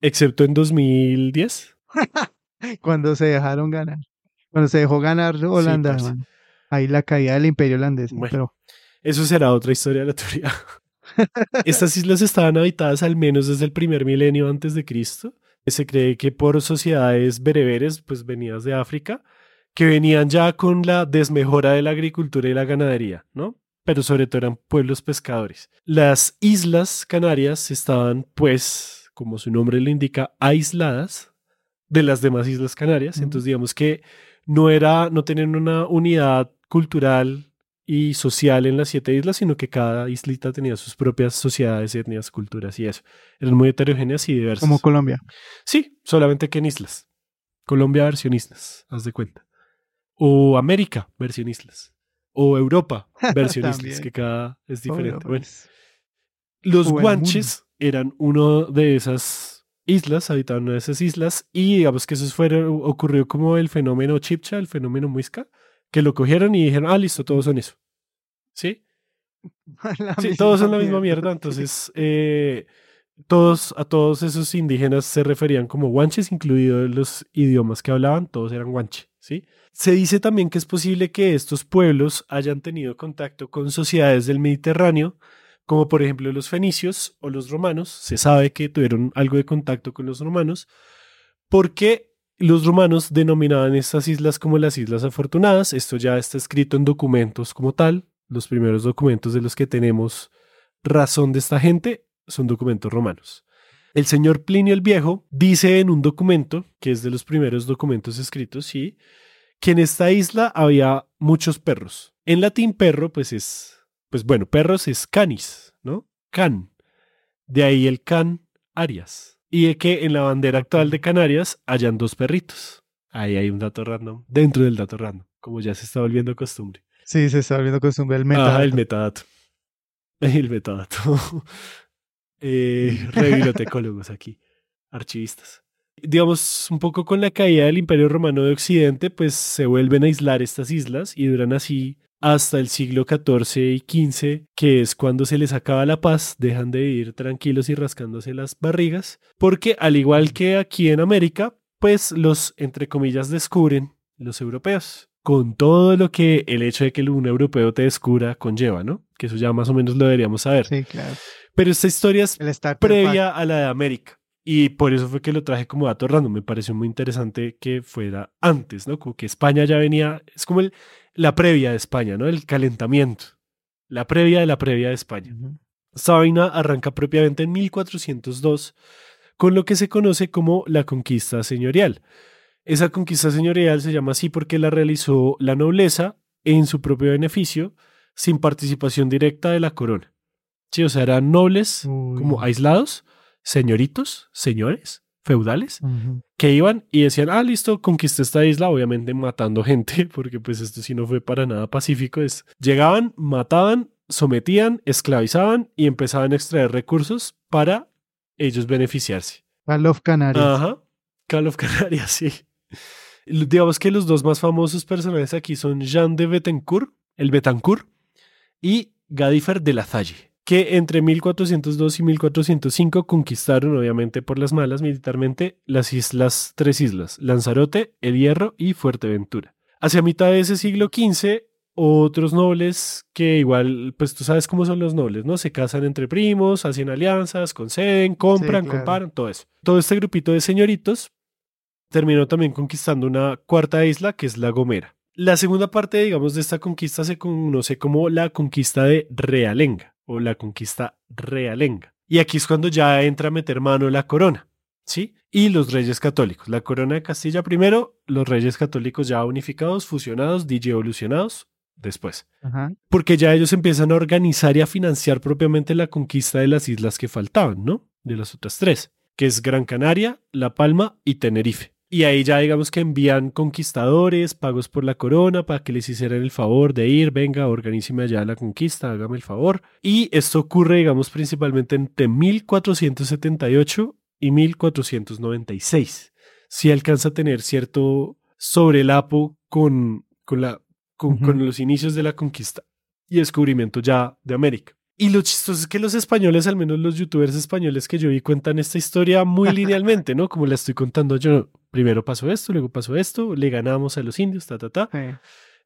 Excepto en 2010. Cuando se dejaron ganar. Cuando se dejó ganar Holanda, man. Ahí la caída del imperio holandés. Bueno. Pero Eso será otra historia de la teoría. Estas islas estaban habitadas al menos desde el primer milenio antes de Cristo. Se cree que por sociedades bereberes, pues venidas de África, que venían ya con la desmejora de la agricultura y la ganadería, ¿no? Pero sobre todo eran pueblos pescadores. Las islas Canarias estaban, pues, como su nombre lo indica, aisladas de las demás islas Canarias. Entonces, digamos que no era, no tenían una unidad cultural y social en las siete islas, sino que cada islita tenía sus propias sociedades, etnias, culturas y eso. Eran muy heterogéneas y diversas. como Colombia. Sí, solamente que en islas. Colombia versión islas, haz de cuenta. O América versión islas. O Europa versión islas, que cada es diferente. Bueno, los guanches eran uno de esas islas, habitaban una de esas islas, y digamos que eso fue, ocurrió como el fenómeno Chipcha, el fenómeno Muisca, que lo cogieron y dijeron, ah, listo, todos son eso. ¿Sí? Sí, todos son la misma mierda. Entonces, eh, todos, a todos esos indígenas se referían como guanches, incluidos los idiomas que hablaban, todos eran guanche, ¿sí? Se dice también que es posible que estos pueblos hayan tenido contacto con sociedades del Mediterráneo, como por ejemplo los fenicios o los romanos. Se sabe que tuvieron algo de contacto con los romanos, porque los romanos denominaban estas islas como las Islas Afortunadas. Esto ya está escrito en documentos como tal. Los primeros documentos de los que tenemos razón de esta gente son documentos romanos. El señor Plinio el Viejo dice en un documento, que es de los primeros documentos escritos, sí, que en esta isla había muchos perros. En latín perro, pues es, pues bueno, perros es canis, ¿no? Can. De ahí el can Arias. Y de que en la bandera actual de Canarias hayan dos perritos. Ahí hay un dato random, dentro del dato random, como ya se está volviendo costumbre. Sí, se está volviendo costumbre el metadato. Ah, el metadato. El metadato. eh, rebibliotecólogos aquí, archivistas. Digamos, un poco con la caída del Imperio Romano de Occidente, pues se vuelven a aislar estas islas y duran así hasta el siglo XIV y XV, que es cuando se les acaba la paz, dejan de vivir tranquilos y rascándose las barrigas, porque al igual que aquí en América, pues los, entre comillas, descubren los europeos, con todo lo que el hecho de que un europeo te descubra conlleva, ¿no? Que eso ya más o menos lo deberíamos saber. Sí, claro. Pero esta historia es previa Pack. a la de América. Y por eso fue que lo traje como dato random. Me pareció muy interesante que fuera antes, ¿no? Como que España ya venía, es como el, la previa de España, ¿no? El calentamiento. La previa de la previa de España. Ujú. Esta vaina arranca propiamente en 1402 con lo que se conoce como la conquista señorial. Esa conquista señorial se llama así porque la realizó la nobleza en su propio beneficio, sin participación directa de la corona. Sí, o sea, eran nobles Uy. como aislados, señoritos, señores, feudales, que iban y decían, ah, listo, conquisté esta isla, obviamente matando gente, porque pues esto sí no fue para nada pacífico, es, llegaban, mataban, sometían, esclavizaban y empezaban a extraer recursos para ellos beneficiarse. Call of Canarias. Ajá, Call of Canarias, sí. Digamos que los dos más famosos personajes aquí son Jean de Betancourt, el Betancourt, y Gadifer de la Salle, que entre 1402 y 1405 conquistaron, obviamente por las malas militarmente, las islas, tres islas, Lanzarote, El Hierro y Fuerteventura. Hacia mitad de ese siglo XV, otros nobles que igual, pues tú sabes cómo son los nobles, ¿no? Se casan entre primos, hacen alianzas, conceden, compran, claro. comparan, todo eso. Todo este grupito de señoritos terminó también conquistando una cuarta isla que es La Gomera. La segunda parte, digamos, de esta conquista se conoce como la conquista de Realenga o la conquista realenga. Y aquí es cuando ya entra a meter mano la corona, ¿sí? Y los reyes católicos. La corona de Castilla primero, los reyes católicos ya unificados, fusionados, digievolucionados después. Ajá. Porque ya ellos empiezan a organizar y a financiar propiamente la conquista de las islas que faltaban, ¿no? De las otras tres, que es Gran Canaria, La Palma y Tenerife. Y ahí ya digamos que envían conquistadores, pagos por la corona, para que les hicieran el favor de ir, venga, organíceme allá la conquista, hágame el favor. Y esto ocurre, digamos, principalmente entre 1478 y 1496. Si alcanza a tener cierto sobrelapo con, con, la, con los inicios de la conquista y descubrimiento ya de América. Y lo chistoso es que los españoles, al menos los youtubers españoles que yo vi, cuentan esta historia muy linealmente, ¿no? Como la estoy contando yo. Primero pasó esto, luego pasó esto, le ganamos a los indios, ta, ta, ta. Sí.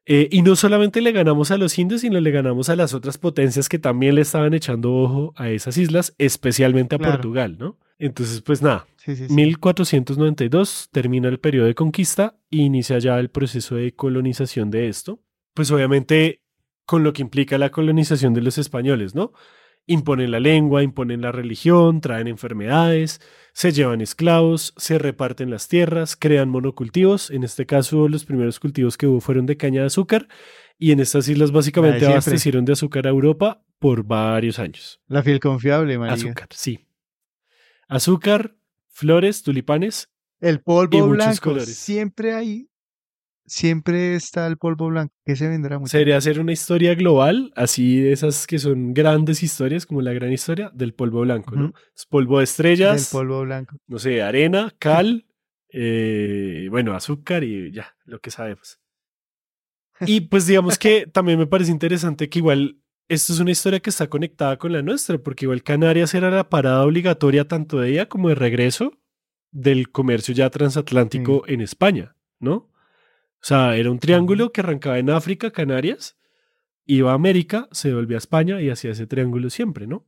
Eh, y no solamente le ganamos a los indios, sino le ganamos a las otras potencias que también le estaban echando ojo a esas islas, especialmente a Claro. Portugal, ¿no? Entonces, pues nada, Sí, sí, sí. 1492 termina el periodo de conquista e inicia ya el proceso de colonización de esto. Pues obviamente con lo que implica la colonización de los españoles, ¿no? Imponen la lengua, imponen la religión, traen enfermedades, se llevan esclavos, se reparten las tierras, crean monocultivos. En este caso, los primeros cultivos que hubo fueron de caña de azúcar y en estas islas básicamente abastecieron de azúcar a Europa por varios años. La fiel confiable, marica. Azúcar, sí. Azúcar, flores, tulipanes El Y polvo muchos blanco. colores. Siempre hay. Siempre está el polvo blanco. ¿Qué se vendrá mucho? Sería hacer una historia global, así de esas que son grandes historias, como la gran historia del polvo blanco, ¿no? Es polvo de Del estrellas, polvo blanco. no sé, arena, cal, eh, bueno, azúcar y ya, lo que sabemos. Y pues digamos que también me parece interesante que igual esto es una historia que está conectada con la nuestra, porque igual Canarias era la parada obligatoria tanto de ida como de regreso del comercio ya transatlántico en España, ¿no? O sea, era un triángulo que arrancaba en África, Canarias, iba a América, se volvía a España y hacía ese triángulo siempre, ¿no?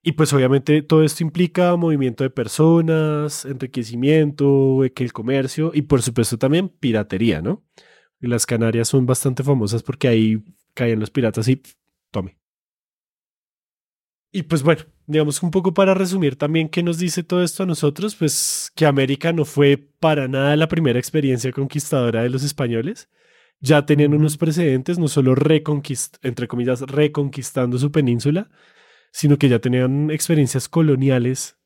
Y pues obviamente todo esto implica movimiento de personas, enriquecimiento, que el comercio y por supuesto también piratería, ¿no? Las Canarias son bastante famosas porque ahí caían los piratas y tome. Y pues bueno, digamos un poco para resumir también qué nos dice todo esto a nosotros, pues que América no fue para nada la primera experiencia conquistadora de los españoles. Ya tenían unos precedentes, no solo reconquist entre comillas, reconquistando su península, sino que ya tenían experiencias coloniales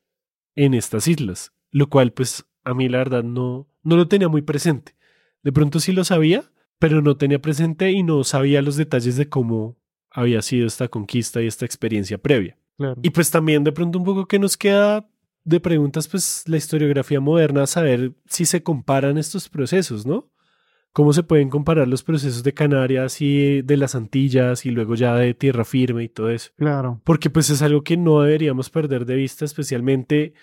en estas islas, lo cual pues a mí la verdad no, no lo tenía muy presente. De pronto sí lo sabía, pero no tenía presente y no sabía los detalles de cómo había sido esta conquista y esta experiencia previa. Y pues también de pronto un poco que nos queda de preguntas, pues la historiografía moderna, saber si se comparan estos procesos, ¿no? ¿Cómo se pueden comparar los procesos de Canarias y de las Antillas y luego ya de tierra firme y todo eso? Claro. Porque pues es algo que no deberíamos perder de vista, especialmente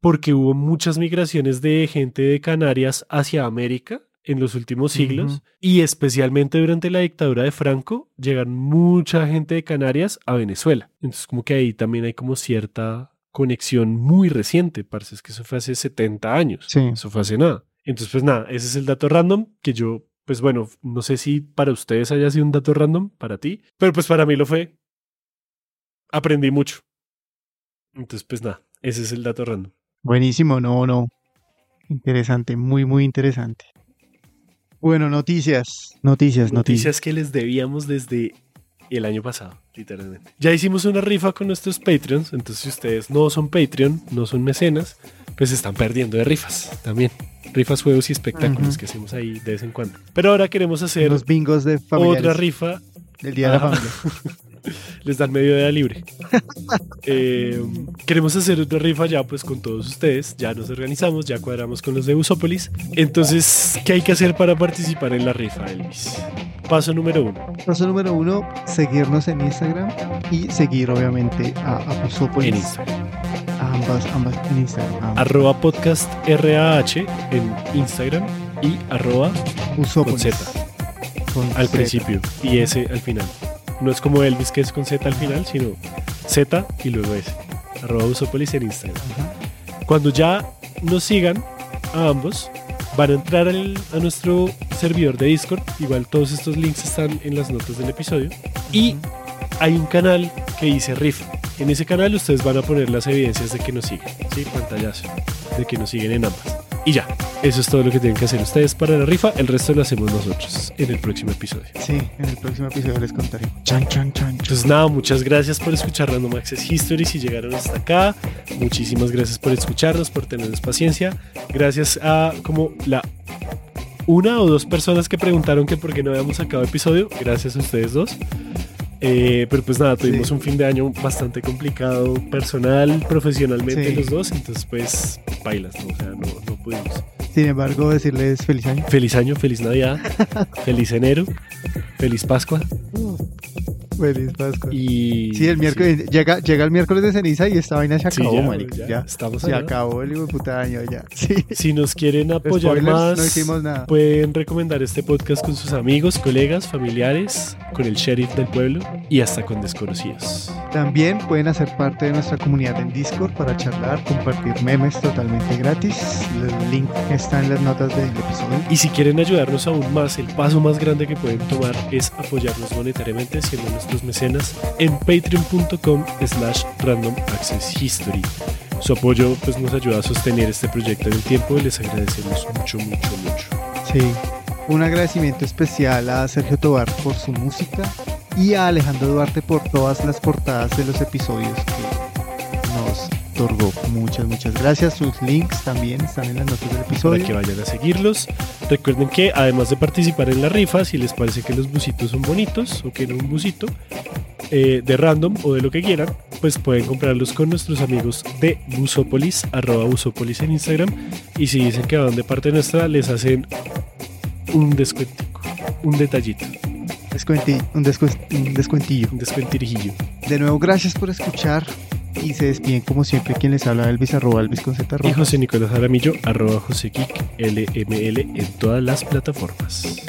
porque hubo muchas migraciones de gente de Canarias hacia América en los últimos siglos y especialmente durante la dictadura de Franco llegan mucha gente de Canarias a Venezuela. Entonces como que ahí también hay como cierta conexión muy reciente, parece es que eso fue hace 70 años, Sí. eso fue hace nada. Entonces pues nada, ese es el dato random que yo, pues bueno, no sé si para ustedes haya sido un dato random, para ti, pero pues para mí lo fue. Aprendí mucho. Entonces pues nada, ese es el dato random. Buenísimo, no, no. Interesante, muy, muy interesante. Bueno, noticias, noticias, noticias. Noticias que les debíamos desde el año pasado, literalmente. Ya hicimos una rifa con nuestros Patreons, entonces si ustedes no son Patreon, no son mecenas, pues están perdiendo de rifas también. Rifas, juegos y espectáculos que hacemos ahí de vez en cuando. Pero ahora queremos hacer Los bingos de familiares otra rifa. del Día de la. Familia. Les dan medio día libre. Eh, queremos hacer otra rifa ya pues con todos ustedes. Ya nos organizamos, ya cuadramos con los de Usópolis. Entonces, ¿qué hay que hacer para participar en la rifa, Elvis? Paso número uno. Paso número uno, seguirnos en Instagram y seguir obviamente a Apusopolis. En Instagram. A ambas, ambas en Instagram. ambas. arroba podcast RAH en Instagram y arroba con Usopolis. Z Con al Z. principio y S al final. No es como Elvis que es con Z al final, sino Z y luego S. Arroba Usopolis en Instagram. Cuando ya nos sigan a ambos, van a entrar al- a nuestro servidor de Discord. Igual todos estos links están en las notas del episodio. Y hay un canal que dice rifa. En ese canal ustedes van a poner las evidencias de que nos siguen. ¿sí? Pantallazo. De que nos siguen en ambas. Y ya. Eso es todo lo que tienen que hacer ustedes para la rifa. El resto lo hacemos nosotros en el próximo episodio. Sí, en el próximo episodio les contaré. Chan, chan, chan. chan. Entonces nada, muchas gracias por escuchar Random Access History si llegaron hasta acá. Muchísimas gracias por escucharnos, por tenernos paciencia. Gracias a como la una o dos personas que preguntaron que por qué no habíamos sacado episodio. Gracias a ustedes dos. Eh, pero pues nada, tuvimos Sí. un fin de año bastante complicado, personal, profesionalmente Sí. los dos. Entonces pues bailas, ¿no? o sea, no, no pudimos. Sin embargo, decirles feliz año. Feliz año, feliz Navidad, feliz enero, feliz Pascua. Feliz Pascua. Y Sí, el miércoles, llega, llega el miércoles de ceniza y esta vaina se Sí, acabó, ya, marica, ya, ya. estamos Se allá. acabó el hijo de puta año ya. Sí. Si nos quieren apoyar Spoilers, más, no hicimos nada. pueden recomendar este podcast con sus amigos, colegas, familiares, con el sheriff del pueblo y hasta con desconocidos. También pueden hacer parte de nuestra comunidad en Discord para charlar, compartir memes totalmente gratis. El link está en las notas del episodio. Y si quieren ayudarnos aún más, el paso más grande que pueden tomar es apoyarnos monetariamente siendo nuestros mecenas en patreon.com slash random access history. Su apoyo pues, nos ayuda a sostener este proyecto en el tiempo y les agradecemos mucho, mucho, mucho. Sí. Un agradecimiento especial a Sergio Tobar por su música y a Alejandro Duarte por todas las portadas de los episodios que Muchas, muchas gracias. Sus links también están en las notas del para episodio. que vayan a seguirlos. Recuerden que además de participar en la rifa, si les parece que los busitos son bonitos o que no un busito eh, de random o de lo que quieran, pues pueden comprarlos con nuestros amigos de Busopolis, arroba Busopolis en Instagram. Y si dicen que van de parte nuestra, les hacen un descuentico, un detallito, Descuenti- un, descu- un descuentillo. un descuentirijillo. De nuevo, gracias por escuchar. Y se despiden como siempre quien les habla Elvis arroba Elvis con Z Y roja. José Nicolás Aramillo, arroba José Kik, LML en todas las plataformas.